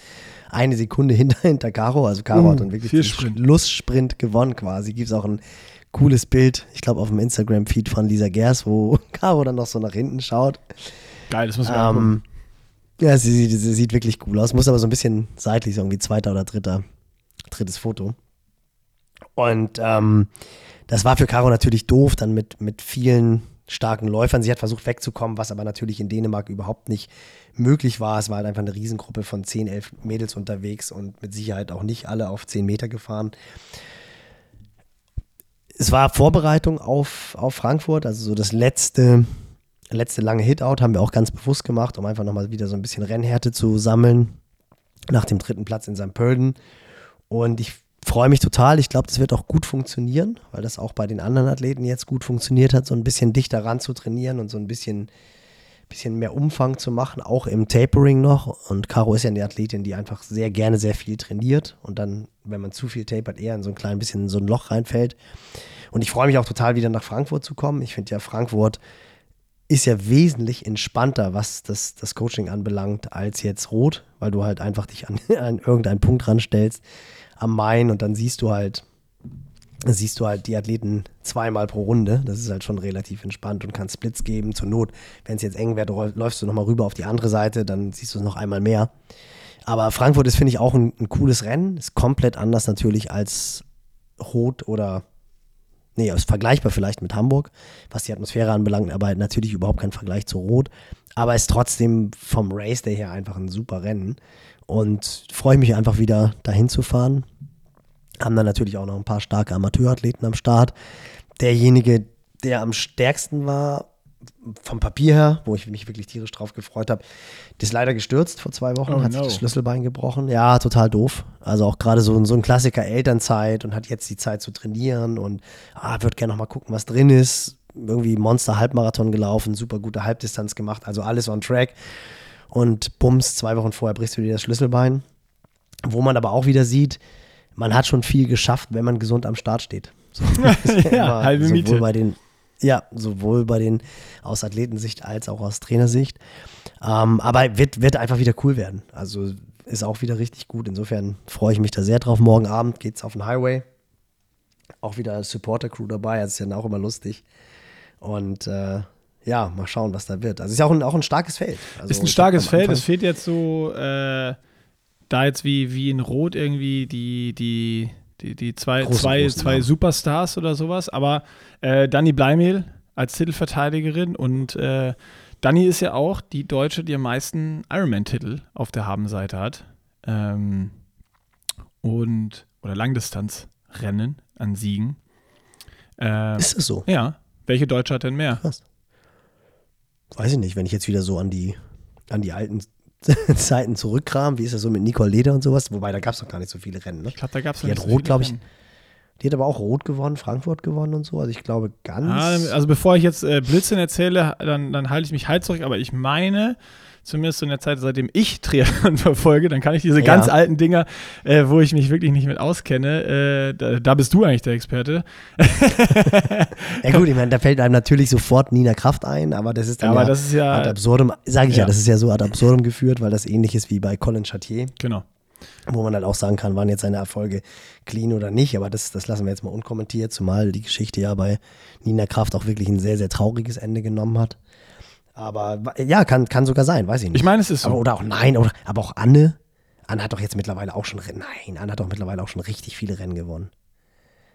Speaker 2: Eine Sekunde hinter, hinter Caro. Also Caro
Speaker 1: Uh,
Speaker 2: hat dann wirklich den
Speaker 1: Sprint.
Speaker 2: Schlusssprint gewonnen quasi. Gibt es auch ein cooles Bild, ich glaube auf dem Instagram-Feed von Lisa Gers, wo Caro dann noch so nach hinten schaut.
Speaker 1: Geil, das muss man.
Speaker 2: Ähm, ja, sie, sieht- sie sieht wirklich cool aus. Muss aber so ein bisschen seitlich, so irgendwie zweiter oder dritter, drittes Foto. Und ähm, das war für Caro natürlich doof, dann mit, mit vielen starken Läufern. Sie hat versucht wegzukommen, was aber natürlich in Dänemark überhaupt nicht möglich war. Es war halt einfach eine Riesengruppe von 10, 11 Mädels unterwegs und mit Sicherheit auch nicht alle auf 10 Meter gefahren. Es war Vorbereitung auf, auf Frankfurt, also so das letzte letzte lange Hit-Out haben wir auch ganz bewusst gemacht, um einfach nochmal wieder so ein bisschen Rennhärte zu sammeln. Nach dem dritten Platz in St. Pölten. Und ich freue mich total. Ich glaube, das wird auch gut funktionieren, weil das auch bei den anderen Athleten jetzt gut funktioniert hat, so ein bisschen dichter ran zu trainieren und so ein bisschen, bisschen mehr Umfang zu machen, auch im Tapering noch. Und Caro ist ja eine Athletin, die einfach sehr gerne sehr viel trainiert und dann, wenn man zu viel tapert, eher in so ein klein bisschen in so ein Loch reinfällt. Und ich freue mich auch total, wieder nach Frankfurt zu kommen. Ich finde ja, Frankfurt ist ja wesentlich entspannter, was das, das Coaching anbelangt, als jetzt Rot, weil du halt einfach dich an, an irgendeinen Punkt ranstellst am Main und dann siehst du halt, siehst du halt die Athleten zweimal pro Runde. Das ist halt schon relativ entspannt und kann Splits geben. Zur Not, wenn es jetzt eng wird, läufst du nochmal rüber auf die andere Seite, dann siehst du es noch einmal mehr. Aber Frankfurt ist, finde ich, auch ein, ein, cooles Rennen. Ist komplett anders natürlich als Rot oder, nee, ist vergleichbar vielleicht mit Hamburg, was die Atmosphäre anbelangt, aber natürlich überhaupt kein Vergleich zu Rot. Aber ist trotzdem vom Race Day her einfach ein super Rennen. Und freue mich einfach wieder dahin zu fahren. Haben dann natürlich auch noch ein paar starke Amateurathleten am Start. Derjenige, der am stärksten war, vom Papier her, wo ich mich wirklich tierisch drauf gefreut habe, ist leider gestürzt vor zwei Wochen, oh, hat no. sich das Schlüsselbein gebrochen. Ja, total doof. Also auch gerade so, so ein Klassiker Elternzeit und hat jetzt die Zeit zu trainieren und ah, wird gerne nochmal gucken, was drin ist. Irgendwie Monster-Halbmarathon gelaufen, super gute Halbdistanz gemacht, also alles on track und bums, zwei Wochen vorher brichst du dir das Schlüsselbein. Wo man aber auch wieder sieht, man hat schon viel geschafft, wenn man gesund am Start steht. So, ja, halbe sowohl Miete. Bei den, ja, sowohl bei den aus Athletensicht als auch aus Trainersicht. Ähm, aber wird, wird einfach wieder cool werden. Also ist auch wieder richtig gut. Insofern freue ich mich da sehr drauf. Morgen Abend geht es auf den Highway. Auch wieder Supporter-Crew dabei. Das ist ja auch immer lustig. Und äh, ja, mal schauen, was da wird. Also ist ja auch ein, auch ein starkes Feld. Also
Speaker 1: ist ein starkes Feld. Es fehlt jetzt so, äh, da jetzt wie, wie in Rot irgendwie die, die, die, die zwei, große, zwei, große zwei Superstars oder sowas. Aber äh, Dani Bleimehl als Titelverteidigerin und äh, Dani ist ja auch die Deutsche, die am meisten Ironman-Titel auf der Habenseite hat. Ähm, und, oder Langdistanzrennen an Siegen.
Speaker 2: Ähm, ist es so?
Speaker 1: Ja. Welche Deutsche hat denn mehr?
Speaker 2: Krass weiß ich nicht, wenn ich jetzt wieder so an die, an die alten Zeiten zurückkram, wie ist das so mit Nicole Leder und sowas? Wobei, da gab es noch gar nicht so viele Rennen. Ne?
Speaker 1: Ich glaube, da gab es
Speaker 2: Die hat so Rot, glaube ich. Die hat aber auch Rot gewonnen, Frankfurt gewonnen und so. Also ich glaube ganz.
Speaker 1: Ah, also bevor ich jetzt äh, Blödsinn erzähle, dann, dann halte ich mich halt zurück. Aber ich meine, zumindest in der Zeit, seitdem ich Triathlon verfolge, dann kann ich diese ja. ganz alten Dinger, äh, wo ich mich wirklich nicht mit auskenne, äh, da, da, bist du eigentlich der Experte.
Speaker 2: ja gut, ich meine, da fällt einem natürlich sofort Nina Kraft ein, aber das ist dann
Speaker 1: ja,
Speaker 2: ja,
Speaker 1: das ist ja
Speaker 2: ad absurdum, sage ich ja. ja, das ist ja so ad absurdum geführt, weil das ähnlich ist wie bei Colin Chartier.
Speaker 1: Genau.
Speaker 2: Wo man halt auch sagen kann, waren jetzt seine Erfolge clean oder nicht, aber das, das lassen wir jetzt mal unkommentiert, zumal die Geschichte ja bei Nina Kraft auch wirklich ein sehr, sehr trauriges Ende genommen hat. Aber ja, kann, kann sogar sein, weiß ich nicht.
Speaker 1: Ich meine, es ist so.
Speaker 2: Aber, oder auch nein, oder, aber auch Anne. Anne hat doch jetzt mittlerweile auch schon Rennen. Nein, Anne hat doch mittlerweile auch schon richtig viele Rennen gewonnen.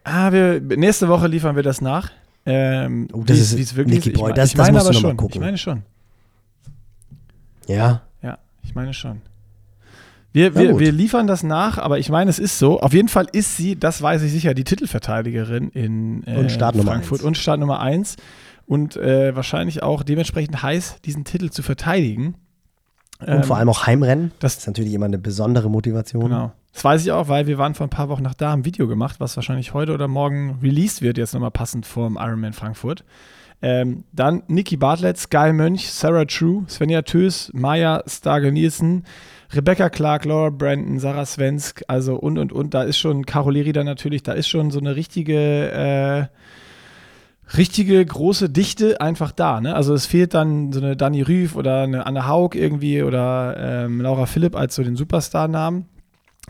Speaker 1: Ah, wir, nächste Woche liefern wir das nach. Ähm,
Speaker 2: oh, das ist wirklich Nicky Boy, ich, das, ich das aber
Speaker 1: schon.
Speaker 2: Gucken.
Speaker 1: Ich meine schon.
Speaker 2: Ja.
Speaker 1: Ja, ich meine schon. Wir, wir, wir, liefern das nach, aber ich meine, es ist so. Auf jeden Fall ist sie, das weiß ich sicher, die Titelverteidigerin in äh,
Speaker 2: und
Speaker 1: Frankfurt und Start Nummer 1 und äh, wahrscheinlich auch dementsprechend heiß, diesen Titel zu verteidigen.
Speaker 2: Und ähm, vor allem auch Heimrennen. Das ist natürlich immer eine besondere Motivation.
Speaker 1: Genau. Das weiß ich auch, weil wir waren vor ein paar Wochen nach da, haben ein Video gemacht, was wahrscheinlich heute oder morgen released wird, jetzt nochmal passend vorm Ironman Frankfurt. Ähm, dann Niki Bartlett, Sky Mönch, Sarah True, Svenja Tös, Maya Starge Nielsen, Rebecca Clark, Laura Brandon, Sarah Svensk, also und und und. Da ist schon Caroleri da natürlich, da ist schon so eine richtige äh, richtige große Dichte einfach da. Ne? Also es fehlt dann so eine Dani Rüff oder eine Anne Haug irgendwie oder ähm, Laura Philipp als so den Superstar-Namen.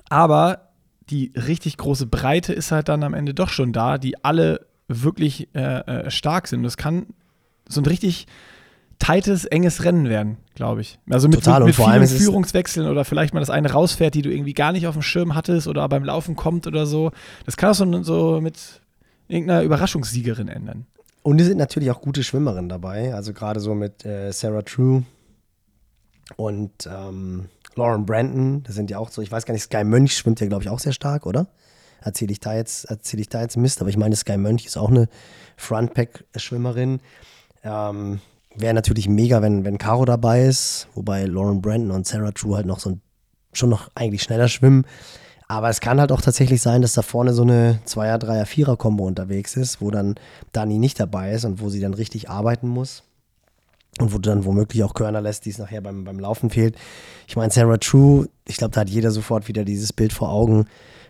Speaker 1: Aber die richtig große Breite ist halt dann am Ende doch schon da, die alle wirklich äh, äh, stark sind. Das kann so ein richtig tightes, enges Rennen werden, glaube ich. Also mit,
Speaker 2: Total,
Speaker 1: mit,
Speaker 2: mit
Speaker 1: vielen Führungswechseln oder vielleicht mal das eine rausfährt, die du irgendwie gar nicht auf dem Schirm hattest oder beim Laufen kommt oder so. Das kann auch so, so mit irgendeiner Überraschungssiegerin ändern.
Speaker 2: Und es sind natürlich auch gute Schwimmerinnen dabei, also gerade so mit äh, Sarah True und ähm, Lauren Brandon, das sind ja auch so, ich weiß gar nicht, Sky Mönch schwimmt ja, glaube ich, auch sehr stark, oder? Erzähle ich da jetzt, erzähle ich da jetzt Mist, aber ich meine, Sky Mönch ist auch eine Frontpack-Schwimmerin. Ähm, Wäre natürlich mega, wenn, wenn Caro dabei ist, wobei Lauren Brandon und Sarah True halt noch so ein, schon noch eigentlich schneller schwimmen. Aber es kann halt auch tatsächlich sein, dass da vorne so eine Zweier-, Dreier-, Vierer-Kombo unterwegs ist, wo dann Dani nicht dabei ist und wo sie dann richtig arbeiten muss. Und wo du dann womöglich auch Körner lässt, die es nachher beim, beim Laufen fehlt. Ich meine, Sarah True, ich glaube, da hat jeder sofort wieder dieses Bild vor Augen.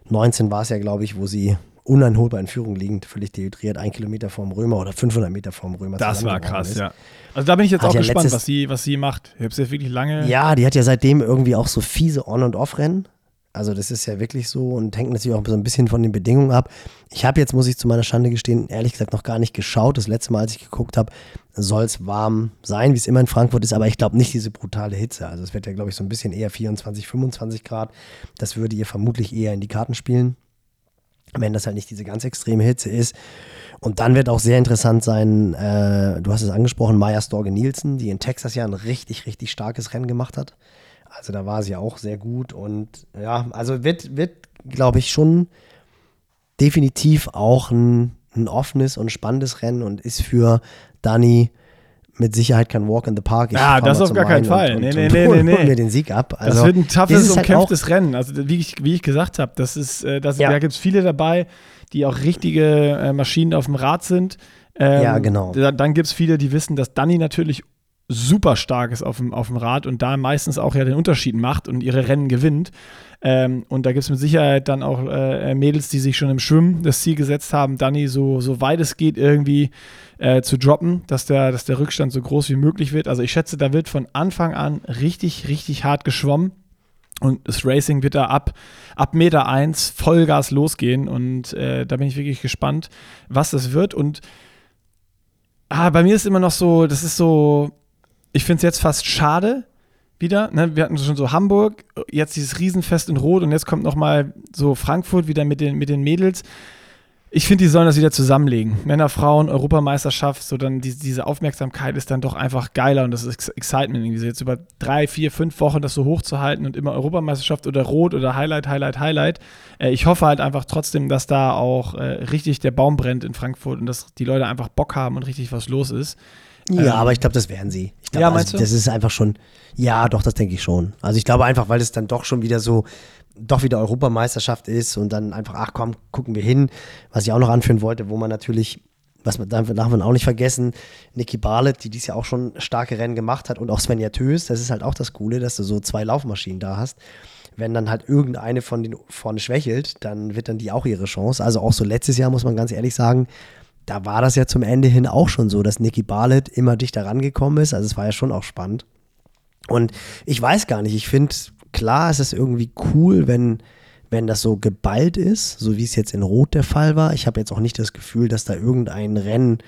Speaker 2: 19 war es ja, glaube ich, wo sie uneinholbar in Führung liegend, völlig dehydriert, ein Kilometer vorm Römer oder 500 Meter vorm Römer.
Speaker 1: Das war krass, ist. ja. Also da bin ich jetzt hat auch ja gespannt, was sie, was sie macht. Ich habe sie wirklich lange.
Speaker 2: Ja, die hat ja seitdem irgendwie auch so fiese On- und Off-Rennen. Also das ist ja wirklich so und hängt natürlich auch so ein bisschen von den Bedingungen ab. Ich habe jetzt, muss ich zu meiner Schande gestehen, ehrlich gesagt noch gar nicht geschaut. Das letzte Mal, als ich geguckt habe, soll es warm sein, wie es immer in Frankfurt ist, aber ich glaube nicht diese brutale Hitze. Also es wird ja, glaube ich, so ein bisschen eher 24, 25 Grad. Das würde ihr vermutlich eher in die Karten spielen wenn das halt nicht diese ganz extreme Hitze ist. Und dann wird auch sehr interessant sein, äh, du hast es angesprochen, Maya Storge Nielsen, die in Texas ja ein richtig, richtig starkes Rennen gemacht hat. Also da war sie auch sehr gut und ja, also wird, wird glaube ich, schon definitiv auch ein, ein offenes und spannendes Rennen und ist für Dani mit Sicherheit kein Walk in the Park.
Speaker 1: Ich ja, das auf gar keinen Fall. Und, nee, nee, nee, nee, nee.
Speaker 2: mir den Sieg ab.
Speaker 1: Also, das wird ein toughes, umkämpftes halt Rennen. Also, wie ich, wie ich gesagt habe, das ist, äh, das, ja. da gibt es viele dabei, die auch richtige äh, Maschinen auf dem Rad sind.
Speaker 2: Ähm, ja, genau.
Speaker 1: Da, dann gibt es viele, die wissen, dass Danny natürlich super stark ist auf dem, auf dem Rad und da meistens auch ja den Unterschied macht und ihre Rennen gewinnt. Ähm, und da gibt es mit Sicherheit dann auch äh, Mädels, die sich schon im Schwimmen das Ziel gesetzt haben, Danny so, so weit es geht irgendwie äh, zu droppen, dass der, dass der Rückstand so groß wie möglich wird. Also ich schätze, da wird von Anfang an richtig, richtig hart geschwommen. Und das Racing wird da ab, ab Meter 1 Vollgas losgehen. Und äh, da bin ich wirklich gespannt, was das wird. Und ah, bei mir ist immer noch so, das ist so, ich finde es jetzt fast schade, wieder. Ne? Wir hatten schon so Hamburg, jetzt dieses Riesenfest in Rot und jetzt kommt nochmal so Frankfurt wieder mit den, mit den Mädels. Ich finde, die sollen das wieder zusammenlegen. Männer, Frauen, Europameisterschaft, so dann die, diese Aufmerksamkeit ist dann doch einfach geiler und das ist Excitement irgendwie. Jetzt über drei, vier, fünf Wochen das so hochzuhalten und immer Europameisterschaft oder Rot oder Highlight, Highlight, Highlight. Äh, ich hoffe halt einfach trotzdem, dass da auch äh, richtig der Baum brennt in Frankfurt und dass die Leute einfach Bock haben und richtig was los ist.
Speaker 2: Ja, ähm, aber ich glaube, das werden sie. Ich glaub, ja, meinst also, du? Das ist einfach schon, ja, doch, das denke ich schon. Also ich glaube einfach, weil es dann doch schon wieder so, doch wieder Europameisterschaft ist und dann einfach, ach komm, gucken wir hin. Was ich auch noch anführen wollte, wo man natürlich, was man, darf man auch nicht vergessen, Niki Barlett, die dies ja auch schon starke Rennen gemacht hat und auch Svenja Tös, das ist halt auch das Coole, dass du so zwei Laufmaschinen da hast. Wenn dann halt irgendeine von den vorne schwächelt, dann wird dann die auch ihre Chance. Also auch so letztes Jahr, muss man ganz ehrlich sagen, da war das ja zum Ende hin auch schon so, dass Nicky Barlett immer dichter rangekommen ist. Also es war ja schon auch spannend. Und ich weiß gar nicht, ich finde, klar ist es irgendwie cool, wenn, wenn das so geballt ist, so wie es jetzt in Rot der Fall war. Ich habe jetzt auch nicht das Gefühl, dass da irgendein Rennen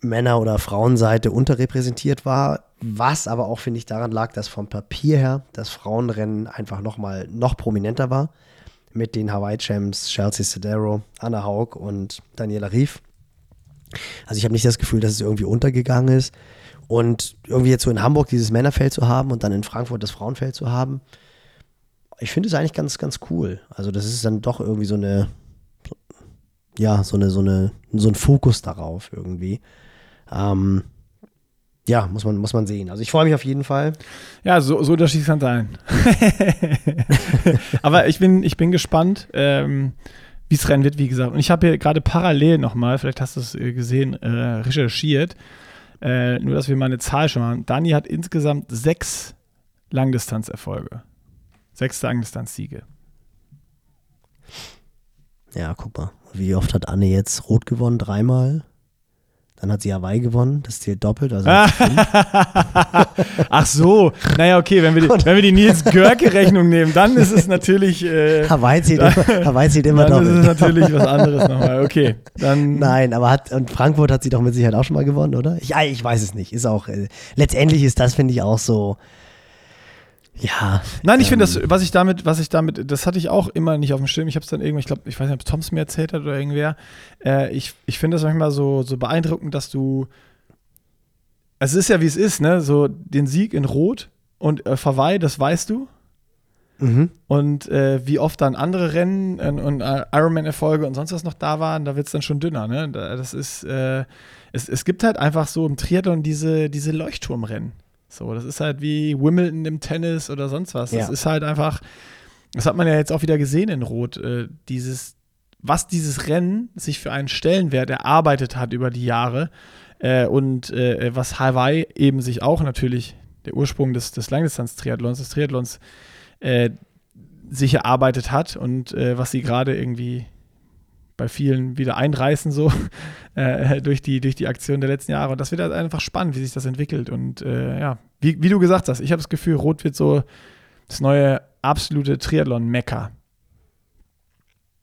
Speaker 2: Männer- oder Frauenseite unterrepräsentiert war, was aber auch, finde ich, daran lag, dass vom Papier her das Frauenrennen einfach noch mal noch prominenter war mit den Hawaii-Champs Chelsea Sedero, Anna Haug und Daniela Rief. Also ich habe nicht das Gefühl, dass es irgendwie untergegangen ist. Und irgendwie jetzt so in Hamburg dieses Männerfeld zu haben und dann in Frankfurt das Frauenfeld zu haben, ich finde es eigentlich ganz, ganz cool. Also das ist dann doch irgendwie so eine, ja, so eine, so eine, so ein Fokus darauf irgendwie. Ähm, ja, muss man, muss man sehen. Also ich freue mich auf jeden Fall.
Speaker 1: Ja, so, so unterschiedlich kann sein. Aber ich bin, ich bin gespannt, ähm, wie es rennen wird, wie gesagt. Und ich habe hier gerade parallel nochmal, vielleicht hast du es äh, gesehen, äh, recherchiert. Äh, nur, dass wir mal eine Zahl schon haben. Dani hat insgesamt sechs Langdistanzerfolge. Sechs Langdistanzsiege.
Speaker 2: Ja, guck mal. Wie oft hat Anne jetzt rot gewonnen? Dreimal? Dann hat sie Hawaii gewonnen, das zählt doppelt. Also
Speaker 1: Ach so, naja, okay, wenn wir die, wenn wir die Nils Görke-Rechnung nehmen, dann ist es natürlich. Äh,
Speaker 2: Hawaii, zählt dann, immer, Hawaii zählt immer
Speaker 1: dann
Speaker 2: doppelt.
Speaker 1: Dann ist es natürlich was anderes nochmal, okay. Dann
Speaker 2: Nein, aber hat, und Frankfurt hat sie doch mit Sicherheit auch schon mal gewonnen, oder? Ich, ich weiß es nicht. Ist auch, äh, letztendlich ist das, finde ich, auch so ja.
Speaker 1: Nein, ich ähm, finde das, was ich damit, was ich damit, das hatte ich auch immer nicht auf dem Schirm. Ich habe es dann irgendwie, ich glaube, ich weiß nicht, ob Toms mir erzählt hat oder irgendwer. Äh, ich ich finde das manchmal so, so beeindruckend, dass du. Es ist ja wie es ist, ne? So den Sieg in Rot und äh, Verweih, das weißt du. Mhm. Und äh, wie oft dann andere Rennen und, und Ironman-Erfolge und sonst was noch da waren, da wird es dann schon dünner. Ne? Das ist, äh, es, es gibt halt einfach so im Triathlon diese, diese Leuchtturmrennen. So, das ist halt wie Wimbledon im Tennis oder sonst was. Das
Speaker 2: Ja.
Speaker 1: ist halt einfach, das hat man ja jetzt auch wieder gesehen in Rot, äh, dieses, was dieses Rennen sich für einen Stellenwert erarbeitet hat über die Jahre äh, und äh, was Hawaii eben sich auch natürlich, der Ursprung des, des Langdistanz-Triathlons, des Triathlons, äh, sich erarbeitet hat und äh, was sie gerade irgendwie bei vielen wieder einreißen, so äh, durch, die, durch die Aktion der letzten Jahre. Und das wird halt einfach spannend, wie sich das entwickelt. Und äh, ja, wie, wie du gesagt hast, ich habe das Gefühl, Rot wird so das neue absolute Triathlon-Mecker.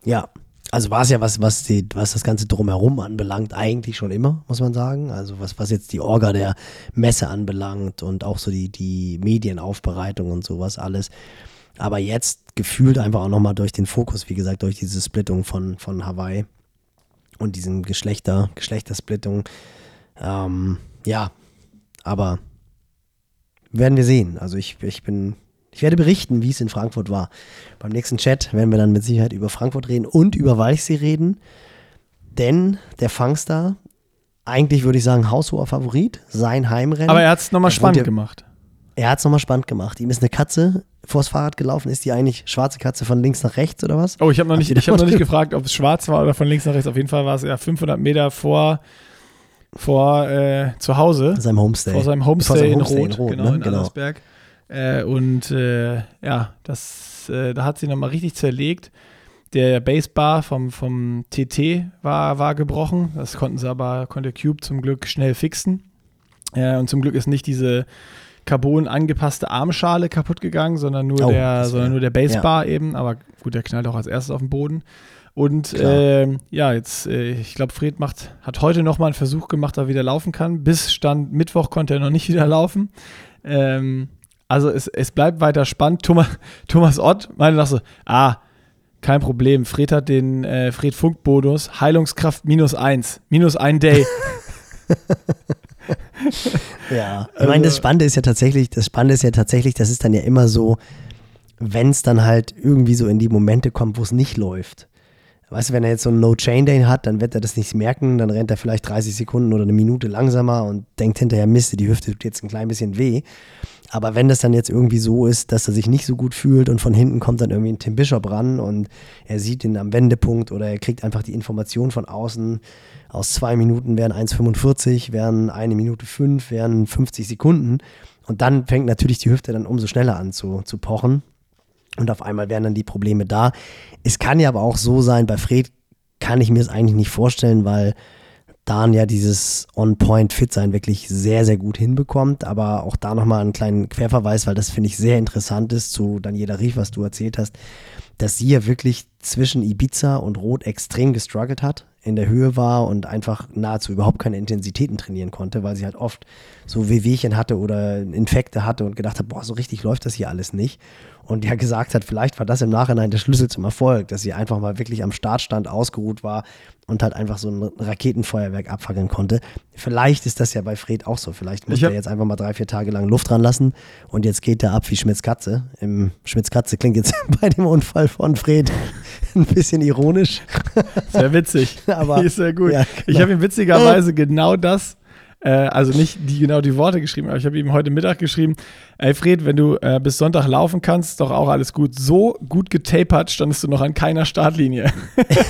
Speaker 2: Ja, also war es ja was, was, die, was das Ganze drumherum anbelangt, eigentlich schon immer, muss man sagen. Also was, was jetzt die Orga der Messe anbelangt und auch so die, die Medienaufbereitung und sowas alles. Aber jetzt gefühlt einfach auch nochmal durch den Fokus, wie gesagt, durch diese Splittung von, von Hawaii und diesen Geschlechter, Geschlechtersplittung. Ähm, ja, aber werden wir sehen. Also ich, ich bin, ich werde berichten, wie es in Frankfurt war. Beim nächsten Chat werden wir dann mit Sicherheit über Frankfurt reden und über Walchsee reden. Denn der Fangstar, eigentlich würde ich sagen, haushoher Favorit, sein Heimrennen.
Speaker 1: Aber er hat es nochmal spannend gemacht.
Speaker 2: Er hat es nochmal spannend gemacht. Ihm ist eine Katze vors Fahrrad gelaufen. Ist die eigentlich schwarze Katze von links nach rechts oder was?
Speaker 1: Oh, ich habe noch, nicht- ich hab noch nicht gefragt, ob es schwarz war oder von links nach rechts. Auf jeden Fall war es ja 500 Meter vor, vor äh, zu Hause.
Speaker 2: Seinem Homestay.
Speaker 1: Vor seinem Homestay,
Speaker 2: Vor seinem
Speaker 1: in,
Speaker 2: Homestay
Speaker 1: Rot,
Speaker 2: in Rot,
Speaker 1: genau,
Speaker 2: ne?
Speaker 1: in
Speaker 2: Genau.
Speaker 1: Allersberg. Äh, und äh, ja, das, äh, da hat sie nochmal richtig zerlegt. Der Basebar vom, vom TT war, war gebrochen. Das konnten sie aber, konnte Cube zum Glück schnell fixen. Äh, und zum Glück ist nicht diese Carbon angepasste Armschale kaputt gegangen, sondern nur
Speaker 2: Oh,
Speaker 1: der, sondern nur der Basebar eben. Aber gut, der knallt auch als erstes auf den Boden. Und ähm, ja, jetzt, äh, ich glaube, Fred macht, hat heute nochmal einen Versuch gemacht, er wieder laufen kann. Bis Stand Mittwoch konnte er noch nicht wieder laufen. Ähm, also es, es bleibt weiter spannend. Thomas, Thomas Ott meinte noch so, ah, kein Problem. Fred hat den äh, Fred Funk-Bonus, Heilungskraft minus eins, minus ein Day.
Speaker 2: Ja, ich
Speaker 1: Also-
Speaker 2: meine, das Spannende ist ja tatsächlich, das Spannende ist ja tatsächlich, das ist dann ja immer so, wenn es dann halt irgendwie so in die Momente kommt, wo es nicht läuft. Weißt du, wenn er jetzt so einen No-Chain-Day hat, dann wird er das nicht merken, dann rennt er vielleicht 30 Sekunden oder eine Minute langsamer und denkt hinterher, Mist, die Hüfte tut jetzt ein klein bisschen weh. Aber wenn das dann jetzt irgendwie so ist, dass er sich nicht so gut fühlt und von hinten kommt dann irgendwie ein Tim Bishop ran und er sieht ihn am Wendepunkt oder er kriegt einfach die Information von außen, aus zwei Minuten wären 1,45, wären eine Minute fünf, wären 50 Sekunden. Und dann fängt natürlich die Hüfte dann umso schneller an zu, zu pochen. Und auf einmal wären dann die Probleme da. Es kann ja aber auch so sein, bei Fred kann ich mir es eigentlich nicht vorstellen, weil Dan ja dieses On-Point-Fit-Sein wirklich sehr, sehr gut hinbekommt. Aber auch da nochmal einen kleinen Querverweis, weil das finde ich sehr interessant ist zu Daniela Rief, was du erzählt hast, dass sie ja wirklich zwischen Ibiza und Rot extrem gestruggelt hat, in der Höhe war und einfach nahezu überhaupt keine Intensitäten trainieren konnte, weil sie halt oft so Wehwehchen hatte oder Infekte hatte und gedacht hat, boah, so richtig läuft das hier alles nicht. Und ja gesagt hat, vielleicht war das im Nachhinein der Schlüssel zum Erfolg, dass sie einfach mal wirklich am Startstand ausgeruht war und halt einfach so ein Raketenfeuerwerk abfackeln konnte. Vielleicht ist das ja bei Fred auch so. Vielleicht muss
Speaker 1: Ich
Speaker 2: er jetzt einfach mal drei, vier Tage lang Luft dran lassen und jetzt geht er ab wie Schmitz Katze. Im Schmitz Katze klingt jetzt bei dem Unfall von Fred ein bisschen ironisch.
Speaker 1: Sehr witzig.
Speaker 2: Aber-
Speaker 1: ist sehr gut.
Speaker 2: Ja,
Speaker 1: Ich
Speaker 2: genau.
Speaker 1: habe ihm witzigerweise genau das, äh, also nicht die, genau die Worte geschrieben, aber ich habe ihm heute Mittag geschrieben, ey Fred, wenn du äh, bis Sonntag laufen kannst, doch auch alles gut. So gut getapert standest du noch an keiner Startlinie.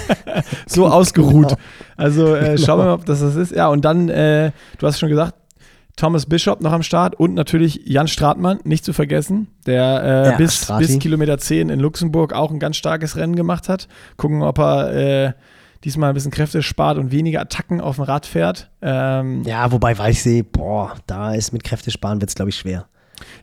Speaker 1: so ausgeruht.
Speaker 2: Genau.
Speaker 1: Also äh, schauen wir mal, ob das das ist. Ja, und dann, äh, du hast schon gesagt, Thomas Bishop noch am Start und natürlich Jan Stratmann, nicht zu vergessen, der äh,
Speaker 2: Ja,
Speaker 1: bis,
Speaker 2: Strati.
Speaker 1: bis Kilometer 10 in Luxemburg auch ein ganz starkes Rennen gemacht hat. Gucken, ob er äh, diesmal ein bisschen Kräfte spart und weniger Attacken auf dem Rad fährt. Ähm, ja.
Speaker 2: Ja, wobei Weichsee, boah, da ist mit Kräftesparen wird es, glaube ich, schwer.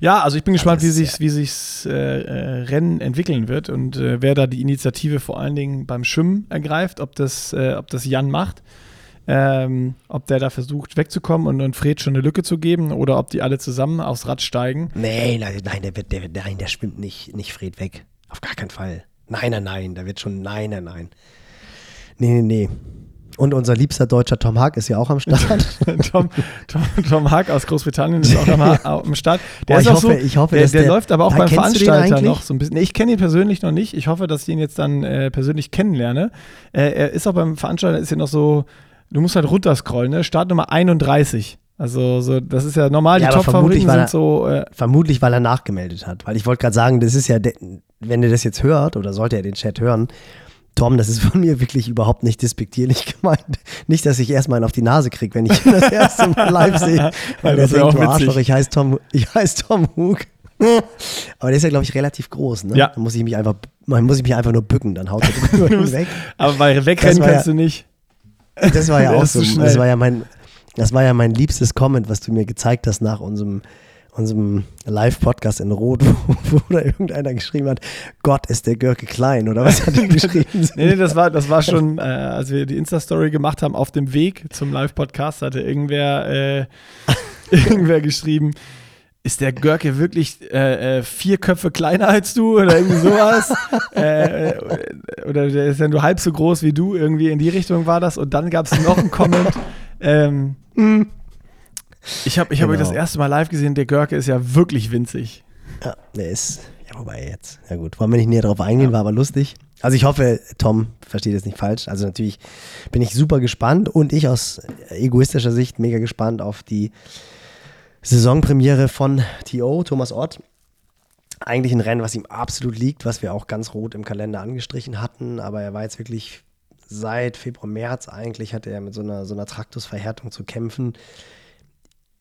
Speaker 1: also ich bin gespannt, wie sich wie sich's, äh, äh, Rennen entwickeln wird und äh, wer da die Initiative vor allen Dingen beim Schwimmen ergreift, ob das, äh, ob das Jan macht. Ähm, ob der da versucht wegzukommen und, und Fred schon eine Lücke zu geben oder ob die alle zusammen aufs Rad steigen.
Speaker 2: Nee, nein, nein, der wird, der wird, nein, der schwimmt nicht, nicht Fred weg. Auf gar keinen Fall. Nein, nein, nein, da wird schon, nein, nein, nein. Nee, nee, nee. Und unser liebster deutscher Tom Haag ist ja auch am Start.
Speaker 1: Tom, Tom, Tom Haag aus Großbritannien ist auch am, am Start. Der
Speaker 2: Boah,
Speaker 1: ist
Speaker 2: ich
Speaker 1: auch
Speaker 2: hoffe-
Speaker 1: so,
Speaker 2: ich hoffe,
Speaker 1: der, der,
Speaker 2: der-
Speaker 1: läuft aber auch beim Veranstalter noch so ein bisschen. Nee, ich kenne ihn persönlich noch nicht. Ich hoffe, dass ich ihn jetzt dann äh, persönlich kennenlerne. Äh, er ist auch beim Veranstalter ist ja noch so Du musst halt runterscrollen, ne? Startnummer 31. Also, so, das ist ja normal,
Speaker 2: Ja,
Speaker 1: die Top-Favoriten sind so. Äh,
Speaker 2: Vermutlich, weil er nachgemeldet hat. Weil ich wollte gerade sagen, das ist ja, wenn er das jetzt hört oder sollte er den Chat hören, Tom, das ist von mir wirklich überhaupt nicht despektierlich gemeint. Nicht, dass ich erstmal einen auf die Nase kriege, wenn ich ihn das erste Mal live sehe. Weil der
Speaker 1: Das wär
Speaker 2: denkt,
Speaker 1: auch
Speaker 2: du. Arschloch, ich heiße Tom, ich heiß Tom Hug. Aber der ist ja, glaube ich, relativ groß, ne?
Speaker 1: Ja.
Speaker 2: Da muss ich mich einfach, man muss ich mich einfach nur bücken, dann haut er drüber hinweg.
Speaker 1: aber bei Wegrennen kannst
Speaker 2: ja-
Speaker 1: du nicht.
Speaker 2: Das war ja
Speaker 1: Der
Speaker 2: auch so, das war ja mein, das war ja mein liebstes Comment, was du mir gezeigt hast nach unserem, unserem Live-Podcast in Rot, wo, wo da irgendeiner geschrieben hat, Gott ist der Görke klein oder was hat er geschrieben?
Speaker 1: Nee, nee, das war, das war schon, äh, als wir die Insta-Story gemacht haben, auf dem Weg zum Live-Podcast, hatte irgendwer, äh, irgendwer geschrieben, ist der Görke wirklich äh, äh, vier Köpfe kleiner als du oder irgendwie sowas? äh, oder der ist ja nur halb so groß wie du, irgendwie in die Richtung war das. Und dann gab es noch einen Comment. Ähm, ich habe ich hab euch das
Speaker 2: Genau.
Speaker 1: erste Mal live gesehen, der Görke ist ja wirklich winzig.
Speaker 2: Ja, der ist, ja, wobei jetzt, ja gut, wollen wir nicht näher drauf eingehen, war aber lustig. Also ich hoffe, Tom versteht es nicht falsch. Also natürlich bin ich super gespannt und ich aus egoistischer Sicht mega gespannt auf die Saisonpremiere von T.O., Thomas Ott. Eigentlich ein Rennen, was ihm absolut liegt, was wir auch ganz rot im Kalender angestrichen hatten, aber er war jetzt wirklich seit Februar, März eigentlich, hatte er mit so einer, so einer Traktusverhärtung zu kämpfen.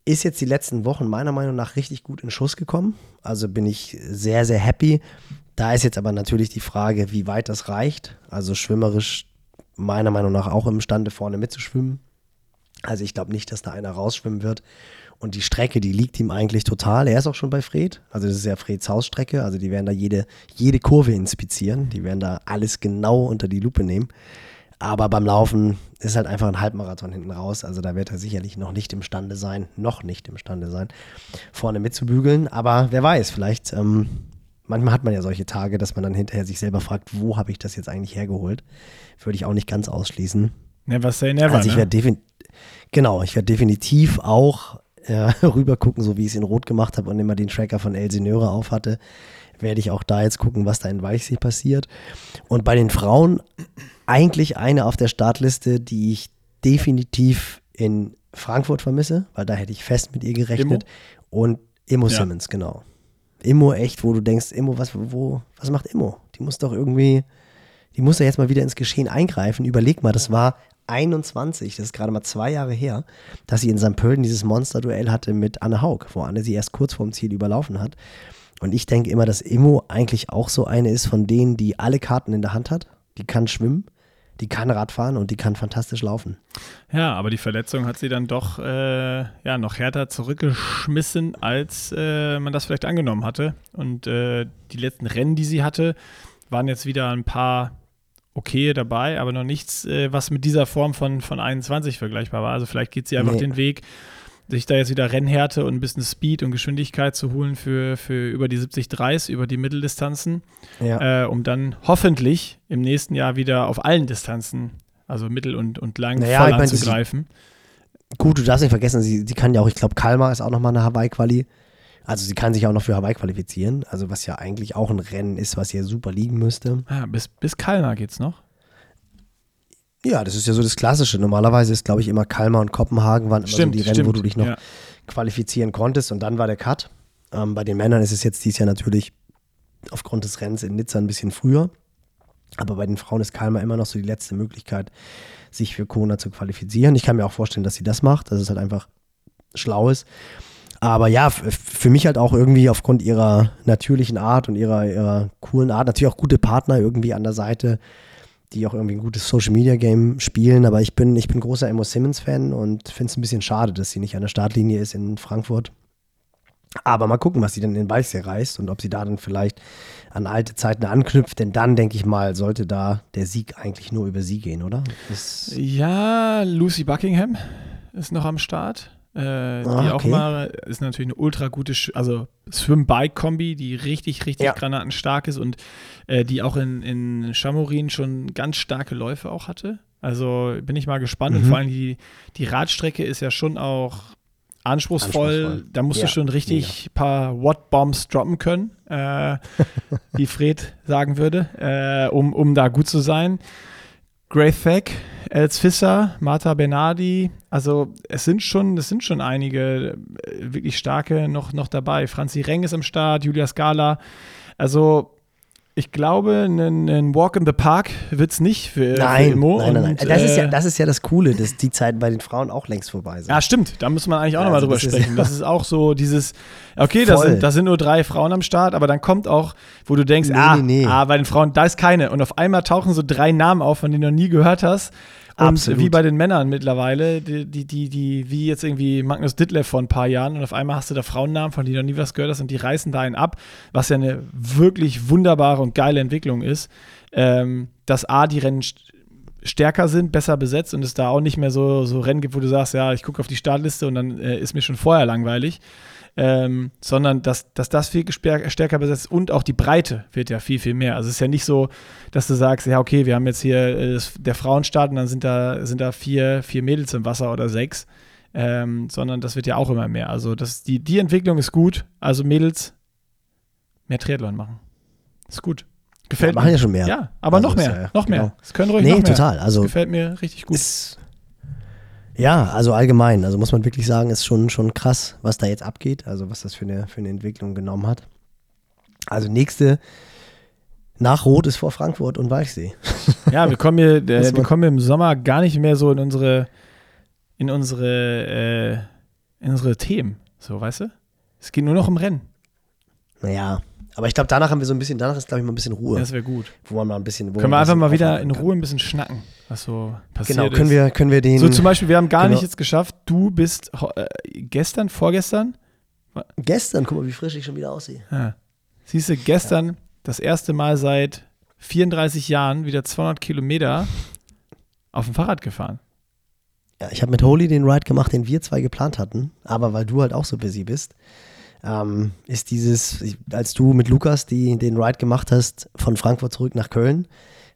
Speaker 2: Ist jetzt die letzten Wochen meiner Meinung nach richtig gut in Schuss gekommen. Also bin ich sehr, sehr happy. Da ist jetzt aber natürlich die Frage, wie weit das reicht. Also schwimmerisch meiner Meinung nach auch imstande vorne mitzuschwimmen. Also ich glaube nicht, dass da einer rausschwimmen wird. Und die Strecke, die liegt ihm eigentlich total. Er ist auch schon bei Fred. Also das ist ja Freds Hausstrecke. Also die werden da jede, jede Kurve inspizieren. Die werden da alles genau unter die Lupe nehmen. Aber beim Laufen ist halt einfach ein Halbmarathon hinten raus. Also da wird er sicherlich noch nicht imstande sein, noch nicht imstande sein, vorne mitzubügeln. Aber wer weiß, vielleicht, ähm, manchmal hat man ja solche Tage, dass man dann hinterher sich selber fragt, wo habe ich das jetzt eigentlich hergeholt? Würde ich auch nicht ganz ausschließen.
Speaker 1: Never say never.
Speaker 2: Also ich
Speaker 1: ne?
Speaker 2: werde genau, ich werde definitiv auch äh, rüber gucken, so wie ich es in Rot gemacht habe und immer den Tracker von Elsinöre auf hatte, werde ich auch da jetzt gucken, was da in Weichsee passiert. Und bei den Frauen eigentlich eine auf der Startliste, die ich definitiv in Frankfurt vermisse, weil da hätte ich fest mit ihr gerechnet. Und Immo
Speaker 1: Ja.
Speaker 2: Simmons, genau. Immo echt, wo du denkst, Immo, was, wo, was macht Immo? Die muss doch irgendwie, die muss ja jetzt mal wieder ins Geschehen eingreifen. Überleg mal, das war 21, das ist gerade mal zwei Jahre her, dass sie in St. Pölten dieses Monsterduell hatte mit Anne Haug, wo Anne sie erst kurz vorm Ziel überlaufen hat. Und ich denke immer, dass Immo eigentlich auch so eine ist von denen, die alle Karten in der Hand hat. Die kann schwimmen, die kann Radfahren und die kann fantastisch laufen.
Speaker 1: Ja, aber die Verletzung hat sie dann doch äh, ja, noch härter zurückgeschmissen, als äh, man das vielleicht angenommen hatte. Und äh, die letzten Rennen, die sie hatte, waren jetzt wieder ein paar okay dabei, aber noch nichts, äh, was mit dieser Form von, von 21 vergleichbar war. Also vielleicht geht sie einfach
Speaker 2: Nee.
Speaker 1: den Weg, sich da jetzt wieder Rennhärte und ein bisschen Speed und Geschwindigkeit zu holen für, für über die 70 Dreis, über die Mitteldistanzen,
Speaker 2: Ja.
Speaker 1: äh, um dann hoffentlich im nächsten Jahr wieder auf allen Distanzen, also mittel und, und lang,
Speaker 2: Naja,
Speaker 1: voll
Speaker 2: ich meine, sie-
Speaker 1: anzugreifen.
Speaker 2: Gut, du darfst nicht vergessen, sie, sie kann ja auch, ich glaube, Kalmar ist auch nochmal eine Hawaii-Quali. Also sie kann sich auch noch für Hawaii qualifizieren. Also was ja eigentlich auch ein Rennen ist, was ihr super liegen müsste.
Speaker 1: Ah, bis, bis Kalmar geht's noch.
Speaker 2: Ja, das ist ja so das Klassische. Normalerweise ist, glaube ich, immer Kalmar und Kopenhagen waren immer so die Rennen, wo du dich noch
Speaker 1: Ja.
Speaker 2: qualifizieren konntest und dann war der Cut. Ähm, bei den Männern ist es jetzt dieses Jahr natürlich aufgrund des Rennens in Nizza ein bisschen früher. Aber bei den Frauen ist Kalmar immer noch so die letzte Möglichkeit, sich für Kona zu qualifizieren. Ich kann mir auch vorstellen, dass sie das macht, dass es halt einfach schlau ist. Aber ja, für mich halt auch irgendwie aufgrund ihrer natürlichen Art und ihrer, ihrer coolen Art, natürlich auch gute Partner irgendwie an der Seite, die auch irgendwie ein gutes Social Media Game spielen. Aber ich bin, ich bin großer Emma Simmons Fan und finde es ein bisschen schade, dass sie nicht an der Startlinie ist in Frankfurt. Aber mal gucken, was sie dann in Weißsee reißt und ob sie da dann vielleicht an alte Zeiten anknüpft. Denn dann, denke ich mal, sollte da der Sieg eigentlich nur über sie gehen, oder? Das,
Speaker 1: Ja, Lucy Buckingham ist noch am Start. Äh, die
Speaker 2: Ah,
Speaker 1: auch
Speaker 2: okay.
Speaker 1: mal ist natürlich eine ultra gute, Sch also Swim-Bike-Kombi, die richtig, richtig
Speaker 2: Ja.
Speaker 1: granatenstark ist und äh, die auch in, in Chamorin schon ganz starke Läufe auch hatte. Also bin ich mal gespannt und
Speaker 2: Mhm.
Speaker 1: vor allem die, die Radstrecke ist ja schon auch anspruchsvoll.
Speaker 2: Anspruchsvoll.
Speaker 1: Da musst
Speaker 2: Ja,
Speaker 1: du schon richtig ein paar Watt-Bombs droppen können, äh, wie Fred sagen würde, äh, um, um da gut zu sein. Grace Thack, Els Fisser, Marta Bernardi. Also es sind schon, es sind schon einige äh, wirklich starke noch, noch dabei. Franzi Reng ist am Start, Julia Scala. Also ich glaube, ein, Walk in the Park wird es nicht für,
Speaker 2: nein,
Speaker 1: für Immo.
Speaker 2: Nein, nein, nein. Und, das, ist ja, äh, das ist ja das Coole, dass die Zeiten bei den Frauen auch längst vorbei sind.
Speaker 1: Ja, stimmt. Da muss man eigentlich auch ja, nochmal also drüber sprechen. Ist, das ist auch so dieses, okay, da sind, da sind nur drei Frauen am Start, aber dann kommt auch, wo du denkst, nee, ah, nee, nee. ah, bei den Frauen, da ist keine. Und auf einmal tauchen so drei Namen auf, von denen du noch nie gehört hast. Und Absolut. wie bei den Männern mittlerweile, die, die, die, die, wie jetzt irgendwie Magnus Ditlev vor ein paar Jahren und auf einmal hast du da Frauennamen, von denen du noch nie was gehört hast und die reißen da einen ab, was ja eine wirklich wunderbare und geile Entwicklung ist, ähm, dass A, die Rennen stärker sind, besser besetzt und es da auch nicht mehr so, so Rennen gibt, wo du sagst, ja, ich gucke auf die Startliste und dann äh, ist mir schon vorher langweilig ähm, sondern dass, dass das viel stärker besetzt ist und auch die Breite wird ja viel, viel mehr. Also es ist ja nicht so, dass du sagst, ja, okay, wir haben jetzt hier äh, der Frauenstart und dann sind da, sind da vier, vier Mädels im Wasser oder sechs, ähm, sondern das wird ja auch immer mehr. Also das, die, die Entwicklung ist gut. Also Mädels mehr Triathlon machen. Ist gut. Gefällt
Speaker 2: ja, machen ja schon mehr.
Speaker 1: Ja, aber also noch mehr, ja, noch mehr. Genau. Es können ruhig nee, noch mehr.
Speaker 2: total. Also
Speaker 1: gefällt mir richtig gut.
Speaker 2: Ist, ja, also allgemein. Also muss man wirklich sagen, ist schon, schon krass, was da jetzt abgeht. Also was das für eine, für eine Entwicklung genommen hat. Also nächste nach Rot ist vor Frankfurt und Walchsee.
Speaker 1: Ja, wir kommen hier, äh, wir kommen im Sommer gar nicht mehr so in unsere, in unsere, äh, in unsere Themen. So, weißt du? Es geht nur noch um Rennen.
Speaker 2: Naja, aber ich glaube, danach haben wir so ein bisschen, danach ist, glaube ich, mal ein bisschen Ruhe.
Speaker 1: Das wäre gut.
Speaker 2: Wo man mal ein bisschen.
Speaker 1: Können wir einfach mal wieder in Ruhe ein bisschen schnacken, was so passiert
Speaker 2: Genau, können wir, können wir den.
Speaker 1: So zum Beispiel, wir haben gar genau. nicht jetzt geschafft, du bist äh, gestern, vorgestern?
Speaker 2: Gestern, guck mal, wie frisch ich schon wieder aussehe.
Speaker 1: Ja. Siehst du, gestern ja. das erste Mal seit 34 Jahren wieder 200 Kilometer auf dem Fahrrad gefahren.
Speaker 2: Ja, ich habe mit Holy den Ride gemacht, den wir zwei geplant hatten, aber weil du halt auch so busy bist, ähm, ist dieses, als du mit Lukas die, den Ride gemacht hast von Frankfurt zurück nach Köln,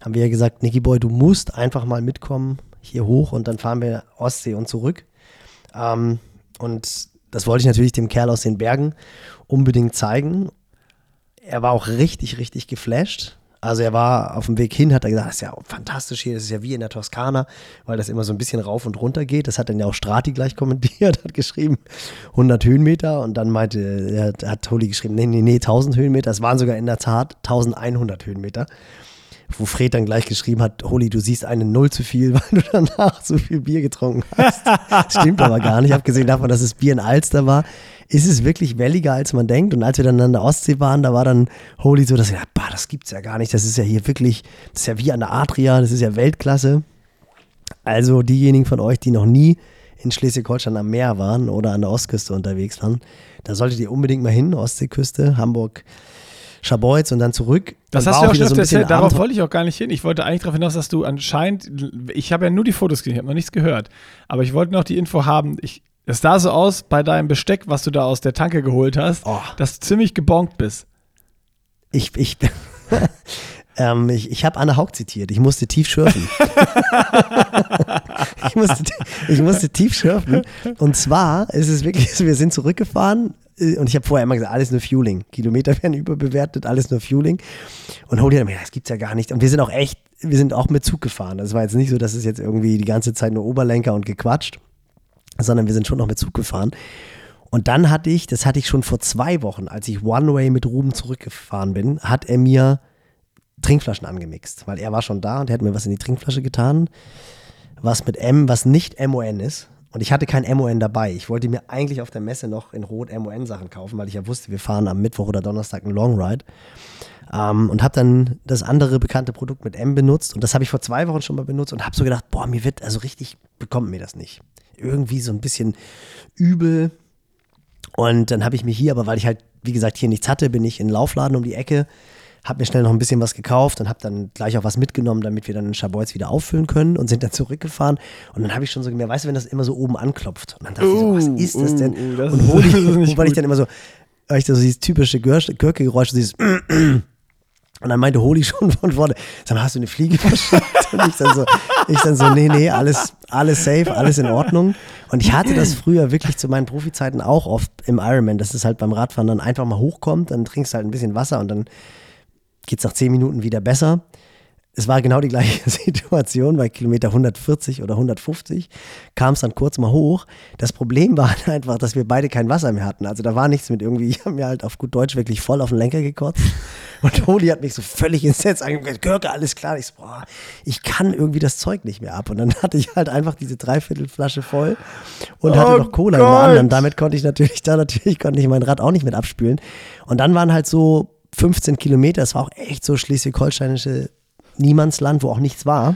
Speaker 2: haben wir ja gesagt, Nicky Boy, du musst einfach mal mitkommen hier hoch und dann fahren wir Ostsee und zurück. Ähm, und das wollte ich natürlich dem Kerl aus den Bergen unbedingt zeigen. Er war auch richtig, richtig geflasht. Also er war auf dem Weg hin, hat er gesagt, das ist ja fantastisch hier, das ist ja wie in der Toskana, weil das immer so ein bisschen rauf und runter geht. Das hat dann ja auch Strati gleich kommentiert, hat geschrieben 100 Höhenmeter und dann meinte, er hat Toli geschrieben, nee, nee, nee, 1000 Höhenmeter. Es waren sogar in der Tat 1100 Höhenmeter wo Fred dann gleich geschrieben hat, Holi, du siehst eine Null zu viel, weil du danach so viel Bier getrunken hast. Stimmt aber gar nicht. Abgesehen davon, dass es Bier in Alster war, ist es wirklich welliger, als man denkt. Und als wir dann an der Ostsee waren, da war dann Holy so, dass ich dachte, bah, das gibt's ja gar nicht. Das ist ja hier wirklich, das ist ja wie an der Adria, das ist ja Weltklasse. Also diejenigen von euch, die noch nie in Schleswig-Holstein am Meer waren oder an der Ostküste unterwegs waren, da solltet ihr unbedingt mal hin, Ostseeküste, Hamburg, Schabolz und dann zurück.
Speaker 1: Das hast du auch schon so erzählt, darauf wollte ich auch gar nicht hin. Ich wollte eigentlich darauf hinaus, dass du anscheinend, ich habe ja nur die Fotos gesehen, ich habe noch nichts gehört, aber ich wollte noch die Info haben, ich, es sah so aus bei deinem Besteck, was du da aus der Tanke geholt hast, oh. dass du ziemlich gebonkt bist.
Speaker 2: Ich, ich, ähm, ich, ich habe Anne Haug zitiert. Ich musste tief schürfen. ich, musste, ich musste tief schürfen. Und zwar ist es wirklich so, wir sind zurückgefahren und ich habe vorher immer gesagt, alles nur Fueling. Kilometer werden überbewertet, alles nur Fueling. Und Holy hat mir das gibt's ja gar nicht. Und wir sind auch echt, wir sind auch mit Zug gefahren. Das war jetzt nicht so, dass es jetzt irgendwie die ganze Zeit nur Oberlenker und gequatscht, sondern wir sind schon noch mit Zug gefahren. Und dann hatte ich, das hatte ich schon vor zwei Wochen, als ich One Way mit Ruben zurückgefahren bin, hat er mir Trinkflaschen angemixt, weil er war schon da und er hat mir was in die Trinkflasche getan, was mit M, was nicht MON ist. Und ich hatte kein MON dabei. Ich wollte mir eigentlich auf der Messe noch in Rot MON-Sachen kaufen, weil ich ja wusste, wir fahren am Mittwoch oder Donnerstag einen Long Ride. Ähm, und habe dann das andere bekannte Produkt mit M benutzt. Und das habe ich vor zwei Wochen schon mal benutzt und habe so gedacht, boah, mir wird, also richtig bekommt mir das nicht. Irgendwie so ein bisschen übel. Und dann habe ich mir hier, aber weil ich halt, wie gesagt, hier nichts hatte, bin ich in den Laufladen um die Ecke habe mir schnell noch ein bisschen was gekauft und habe dann gleich auch was mitgenommen, damit wir dann den Chabois wieder auffüllen können und sind dann zurückgefahren. Und dann habe ich schon so gemerkt, weißt du, wenn das immer so oben anklopft. Und dann dachte uh, ich so, was uh, ist das denn? Uh, das und hole ich, weil ich dann immer so, weil ich so dieses typische Gürke-Geräusch, dieses und dann meinte Holi schon von vorne, sag mal, hast du eine Fliege verschickt? Und ich dann so, ich dann so, nee, nee, alles, alles safe, alles in Ordnung. Und ich hatte das früher wirklich zu meinen Profizeiten auch oft im Ironman, dass es halt beim Radfahren dann einfach mal hochkommt, dann trinkst du halt ein bisschen Wasser und dann geht es nach zehn Minuten wieder besser. es war genau die gleiche Situation bei Kilometer 140 oder 150, kam es dann kurz mal hoch. Das Problem war einfach, dass wir beide kein Wasser mehr hatten. Also da war nichts mit irgendwie, ich habe mir halt auf gut Deutsch wirklich voll auf den Lenker gekotzt. Und Holi hat mich so völlig ins Netz angeguckt, Görke, alles klar. Ich so, boah, ich kann irgendwie das Zeug nicht mehr ab. Und dann hatte ich halt einfach diese Dreiviertelflasche voll und hatte
Speaker 1: Oh
Speaker 2: noch Cola
Speaker 1: Gott.
Speaker 2: im anderen. Damit konnte ich natürlich, da natürlich konnte ich mein Rad auch nicht mit abspülen. Und dann waren halt so 15 Kilometer, es war auch echt so schleswig-holsteinische Niemandsland, wo auch nichts war.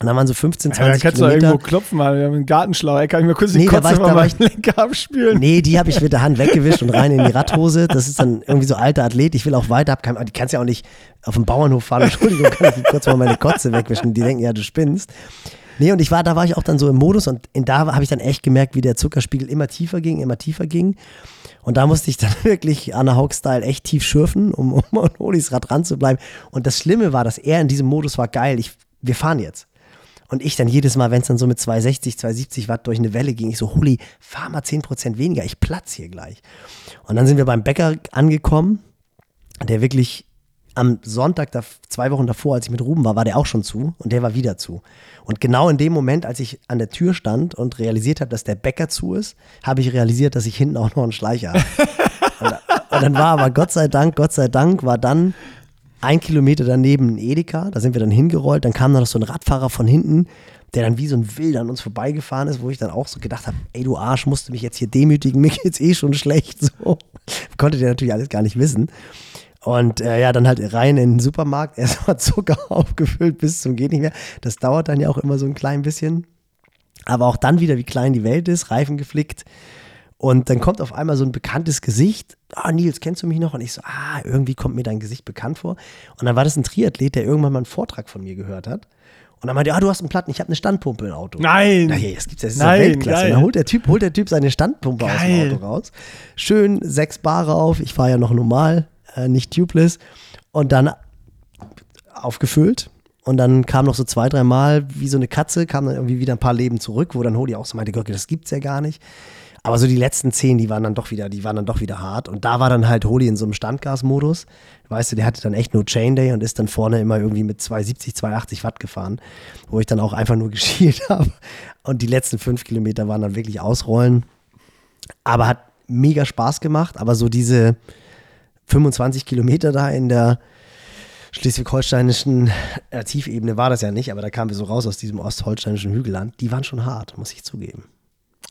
Speaker 2: Und dann waren so 15,
Speaker 1: Ja, da
Speaker 2: 20
Speaker 1: kannst du
Speaker 2: Kilometer.
Speaker 1: irgendwo klopfen, mal. Wir haben einen Gartenschlauch. Ey, kann ich mir kurz die
Speaker 2: Nee, da war
Speaker 1: Kotze
Speaker 2: ich- da war ich-
Speaker 1: Lenker abspülen?
Speaker 2: Nee, die habe ich mit der Hand weggewischt und rein in die Radhose. Das ist dann irgendwie so alter Athlet. Ich will auch weiter, hab kein, die kannst ja auch nicht auf dem Bauernhof fahren. Entschuldigung, kann ich kurz mal meine Kotze wegwischen. Die denken ja, du spinnst. Nee, und ich war, da war ich auch dann so im Modus und in da habe ich dann echt gemerkt, wie der Zuckerspiegel immer tiefer ging, immer tiefer ging. Und da musste ich dann wirklich Anna Haug-Style echt tief schürfen, um, um an Holis Rad ranzubleiben. Und das Schlimme war, dass er in diesem Modus war, geil, ich, wir fahren jetzt. Und ich dann jedes Mal, wenn es dann so mit 260, 270 Watt durch eine Welle ging, ich so, Huli, fahr mal 10% weniger, ich platz hier gleich. Und dann sind wir beim Bäcker angekommen, der wirklich am Sonntag, da, zwei Wochen davor, als ich mit Ruben war, war der auch schon zu und der war wieder zu. Und genau in dem Moment, als ich an der Tür stand und realisiert habe, dass der Bäcker zu ist, habe ich realisiert, dass ich hinten auch noch einen Schleicher habe. und, und dann war aber Gott sei Dank, Gott sei Dank, war dann ein Kilometer daneben ein Edeka, da sind wir dann hingerollt, dann kam noch so ein Radfahrer von hinten, der dann wie so ein Wild an uns vorbeigefahren ist, wo ich dann auch so gedacht habe, ey du Arsch, musst du mich jetzt hier demütigen, mir geht's eh schon schlecht, so. Konnte der natürlich alles gar nicht wissen. Und äh, ja, dann halt rein in den Supermarkt, erstmal Zucker aufgefüllt bis zum geht nicht mehr. Das dauert dann ja auch immer so ein klein bisschen. Aber auch dann wieder, wie klein die Welt ist, Reifen geflickt. Und dann kommt auf einmal so ein bekanntes Gesicht. Ah, Nils, kennst du mich noch? Und ich so, ah, irgendwie kommt mir dein Gesicht bekannt vor. Und dann war das ein Triathlet, der irgendwann mal einen Vortrag von mir gehört hat. Und dann meinte er, ah, du hast einen Platten, ich habe eine Standpumpe im Auto.
Speaker 1: Nein.
Speaker 2: Na, hey, das gibt's ja, das ist
Speaker 1: Nein,
Speaker 2: ja Weltklasse.
Speaker 1: geil.
Speaker 2: Und dann holt der Typ, holt der Typ seine Standpumpe aus
Speaker 1: Geil.
Speaker 2: dem Auto raus. Schön sechs Bar auf. Ich fahre ja noch normal, äh, nicht tubeless. Und dann aufgefüllt. Und dann kam noch so zwei, drei Mal wie so eine Katze, kam dann irgendwie wieder ein paar Leben zurück, wo dann Hodi auch so meinte, Gott, das gibt's ja gar nicht. Aber so die letzten zehn, die waren dann doch wieder, die waren dann doch wieder hart. Und da war dann halt Holi in so einem Standgasmodus. Weißt du, der hatte dann echt nur Chain Day und ist dann vorne immer irgendwie mit 270, 280 Watt gefahren, wo ich dann auch einfach nur geschielt habe. Und die letzten fünf Kilometer waren dann wirklich ausrollen. Aber hat mega Spaß gemacht. Aber so diese 25 Kilometer da in der schleswig-holsteinischen äh, Tiefebene war das ja nicht, aber da kamen wir so raus aus diesem ostholsteinischen Hügelland. Die waren schon hart, muss ich zugeben.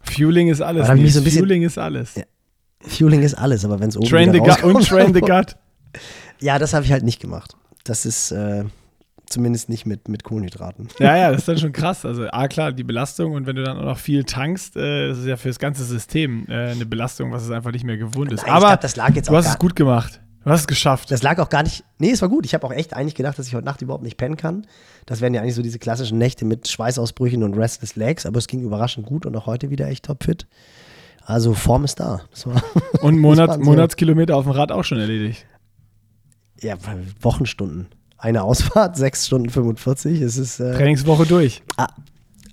Speaker 1: Fueling ist alles.
Speaker 2: So ein bisschen-
Speaker 1: Fueling ist alles.
Speaker 2: Ja. Fueling ist alles, aber wenn es oben
Speaker 1: Train the gut und train the gut.
Speaker 2: Ja, das habe ich halt nicht gemacht. Das ist äh, zumindest nicht mit, mit Kohlenhydraten.
Speaker 1: Ja, ja, das ist dann schon krass. Also, ah, klar, die Belastung und wenn du dann auch noch viel tankst, äh, das ist ja für das ganze System äh, eine Belastung, was es einfach nicht mehr gewohnt ist.
Speaker 2: Nein,
Speaker 1: Aber
Speaker 2: glaub, das lag jetzt
Speaker 1: du
Speaker 2: auch
Speaker 1: hast es gut gemacht. Du hast es geschafft.
Speaker 2: Das lag auch gar nicht. Nee, es war gut. Ich habe auch echt eigentlich gedacht, dass ich heute Nacht überhaupt nicht pennen kann. Das wären ja eigentlich so diese klassischen Nächte mit Schweißausbrüchen und Restless Legs, aber es ging überraschend gut und auch heute wieder echt topfit. Also Form ist da.
Speaker 1: Und Monat, Monatskilometer auf dem Rad auch schon erledigt.
Speaker 2: ja, Wochenstunden. Eine Ausfahrt, 6 Stunden 45. Es ist, äh,
Speaker 1: Trainingswoche durch.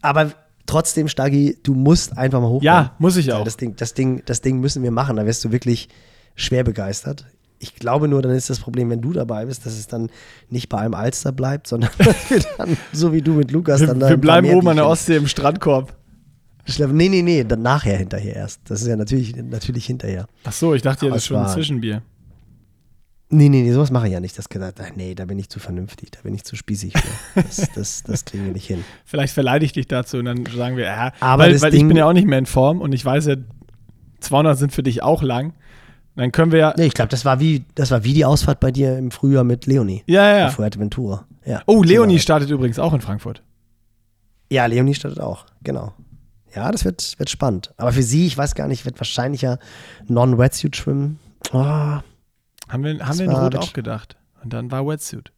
Speaker 2: aber trotzdem, Stagi, du musst einfach mal hochkommen.
Speaker 1: Ja, muss ich
Speaker 2: Ja,
Speaker 1: auch.
Speaker 2: Das Ding, das, Ding, das Ding müssen wir machen. Da wirst du wirklich schwer begeistert. Ich glaube nur, dann ist das Problem, wenn du dabei bist, dass es dann nicht bei einem Alster bleibt, sondern dann, so wie du mit Lukas, dann da
Speaker 1: wir bleiben oben an der Ostsee im Strandkorb.
Speaker 2: Nee, nee, nee, dann nachher hinterher erst. Das ist ja natürlich, natürlich hinterher.
Speaker 1: Ach so, ich dachte ja,
Speaker 2: Aber
Speaker 1: das schon ein Zwischenbier.
Speaker 2: Nee, nee, nee, sowas mache ich ja nicht. Das gesagt, ach, nee, da bin ich zu vernünftig, da bin ich zu spießig. Das, das, das kriegen wir nicht hin.
Speaker 1: Vielleicht verleite ich dich dazu und dann sagen wir, ja,
Speaker 2: Aber
Speaker 1: weil, weil ich
Speaker 2: Ding-
Speaker 1: bin ja auch nicht mehr in Form und ich weiß ja, 200 sind für dich auch lang. Dann können wir ja.
Speaker 2: Nee, ich glaube, das war wie, das war wie die Ausfahrt bei dir im Frühjahr mit Leonie.
Speaker 1: Ja, ja, ja.
Speaker 2: Fuerteventura. Ja,
Speaker 1: Oh, Leonie startet übrigens auch in Frankfurt.
Speaker 2: Ja, Leonie startet auch, genau. Ja, das wird, wird spannend. Aber für sie, ich weiß gar nicht, wird wahrscheinlich ja Non-Wetsuit schwimmen. Oh,
Speaker 1: Haben wir, haben wir in Rot auch gedacht. Und dann war Wetsuit.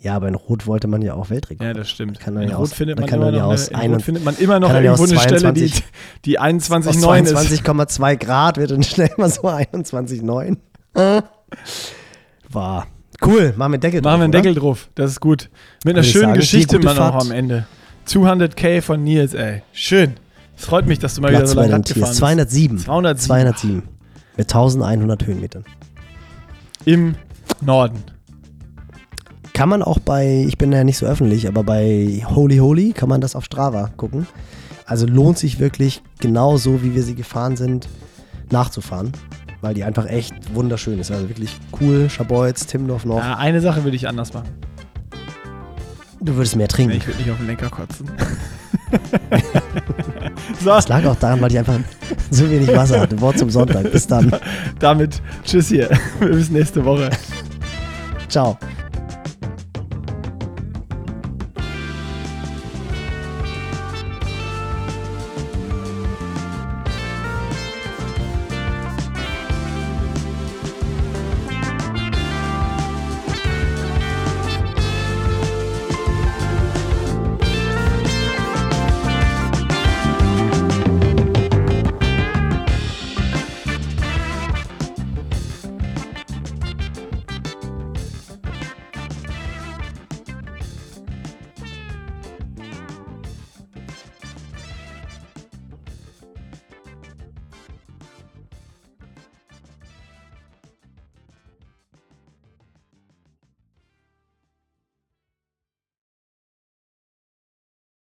Speaker 2: ja, aber in Rot wollte man ja auch Weltrekord.
Speaker 1: Ja, das stimmt. In Rot
Speaker 2: aus-
Speaker 1: findet man immer noch, eine, in
Speaker 2: ein-
Speaker 1: Rot findet man immer noch
Speaker 2: kann dann ja
Speaker 1: irgendwo
Speaker 2: aus
Speaker 1: eine Stelle, die,
Speaker 2: 22
Speaker 1: die
Speaker 2: Aus
Speaker 1: 21,9 ist.
Speaker 2: 22,2 Grad wird dann schnell mal so 21,9. Äh. War cool. Machen wir Deckel
Speaker 1: Machen wir einen
Speaker 2: drauf,
Speaker 1: Deckel drauf. Das ist gut. Mit einer schönen
Speaker 2: sagen,
Speaker 1: Geschichte
Speaker 2: die
Speaker 1: auch
Speaker 2: Fahrt.
Speaker 1: am Ende. 200k von Nils, ey. Schön. Es freut mich, dass du mal
Speaker 2: oder?
Speaker 1: wieder
Speaker 2: Platz
Speaker 1: so lange Rad gefahren bist.
Speaker 2: 207.
Speaker 1: 207.
Speaker 2: 207. Mit 1100 Höhenmetern.
Speaker 1: Im Norden.
Speaker 2: Kann man auch bei, ich bin ja nicht so öffentlich, aber bei Holy Holy kann man das auf Strava gucken. Also lohnt sich wirklich genauso, wie wir sie gefahren sind, nachzufahren. Weil die einfach echt wunderschön ist. Also wirklich cool. Schabolz, Timdorf noch.
Speaker 1: Ja, eine Sache würde ich anders machen.
Speaker 2: Du würdest mehr
Speaker 1: Nee,
Speaker 2: trinken.
Speaker 1: ich würde nicht auf den Lenker kotzen. so,
Speaker 2: Das lag auch daran, weil ich einfach so wenig Wasser hatte. Wort zum Sonntag. Bis dann.
Speaker 1: damit tschüss hier. Bis nächste Woche.
Speaker 2: Ciao.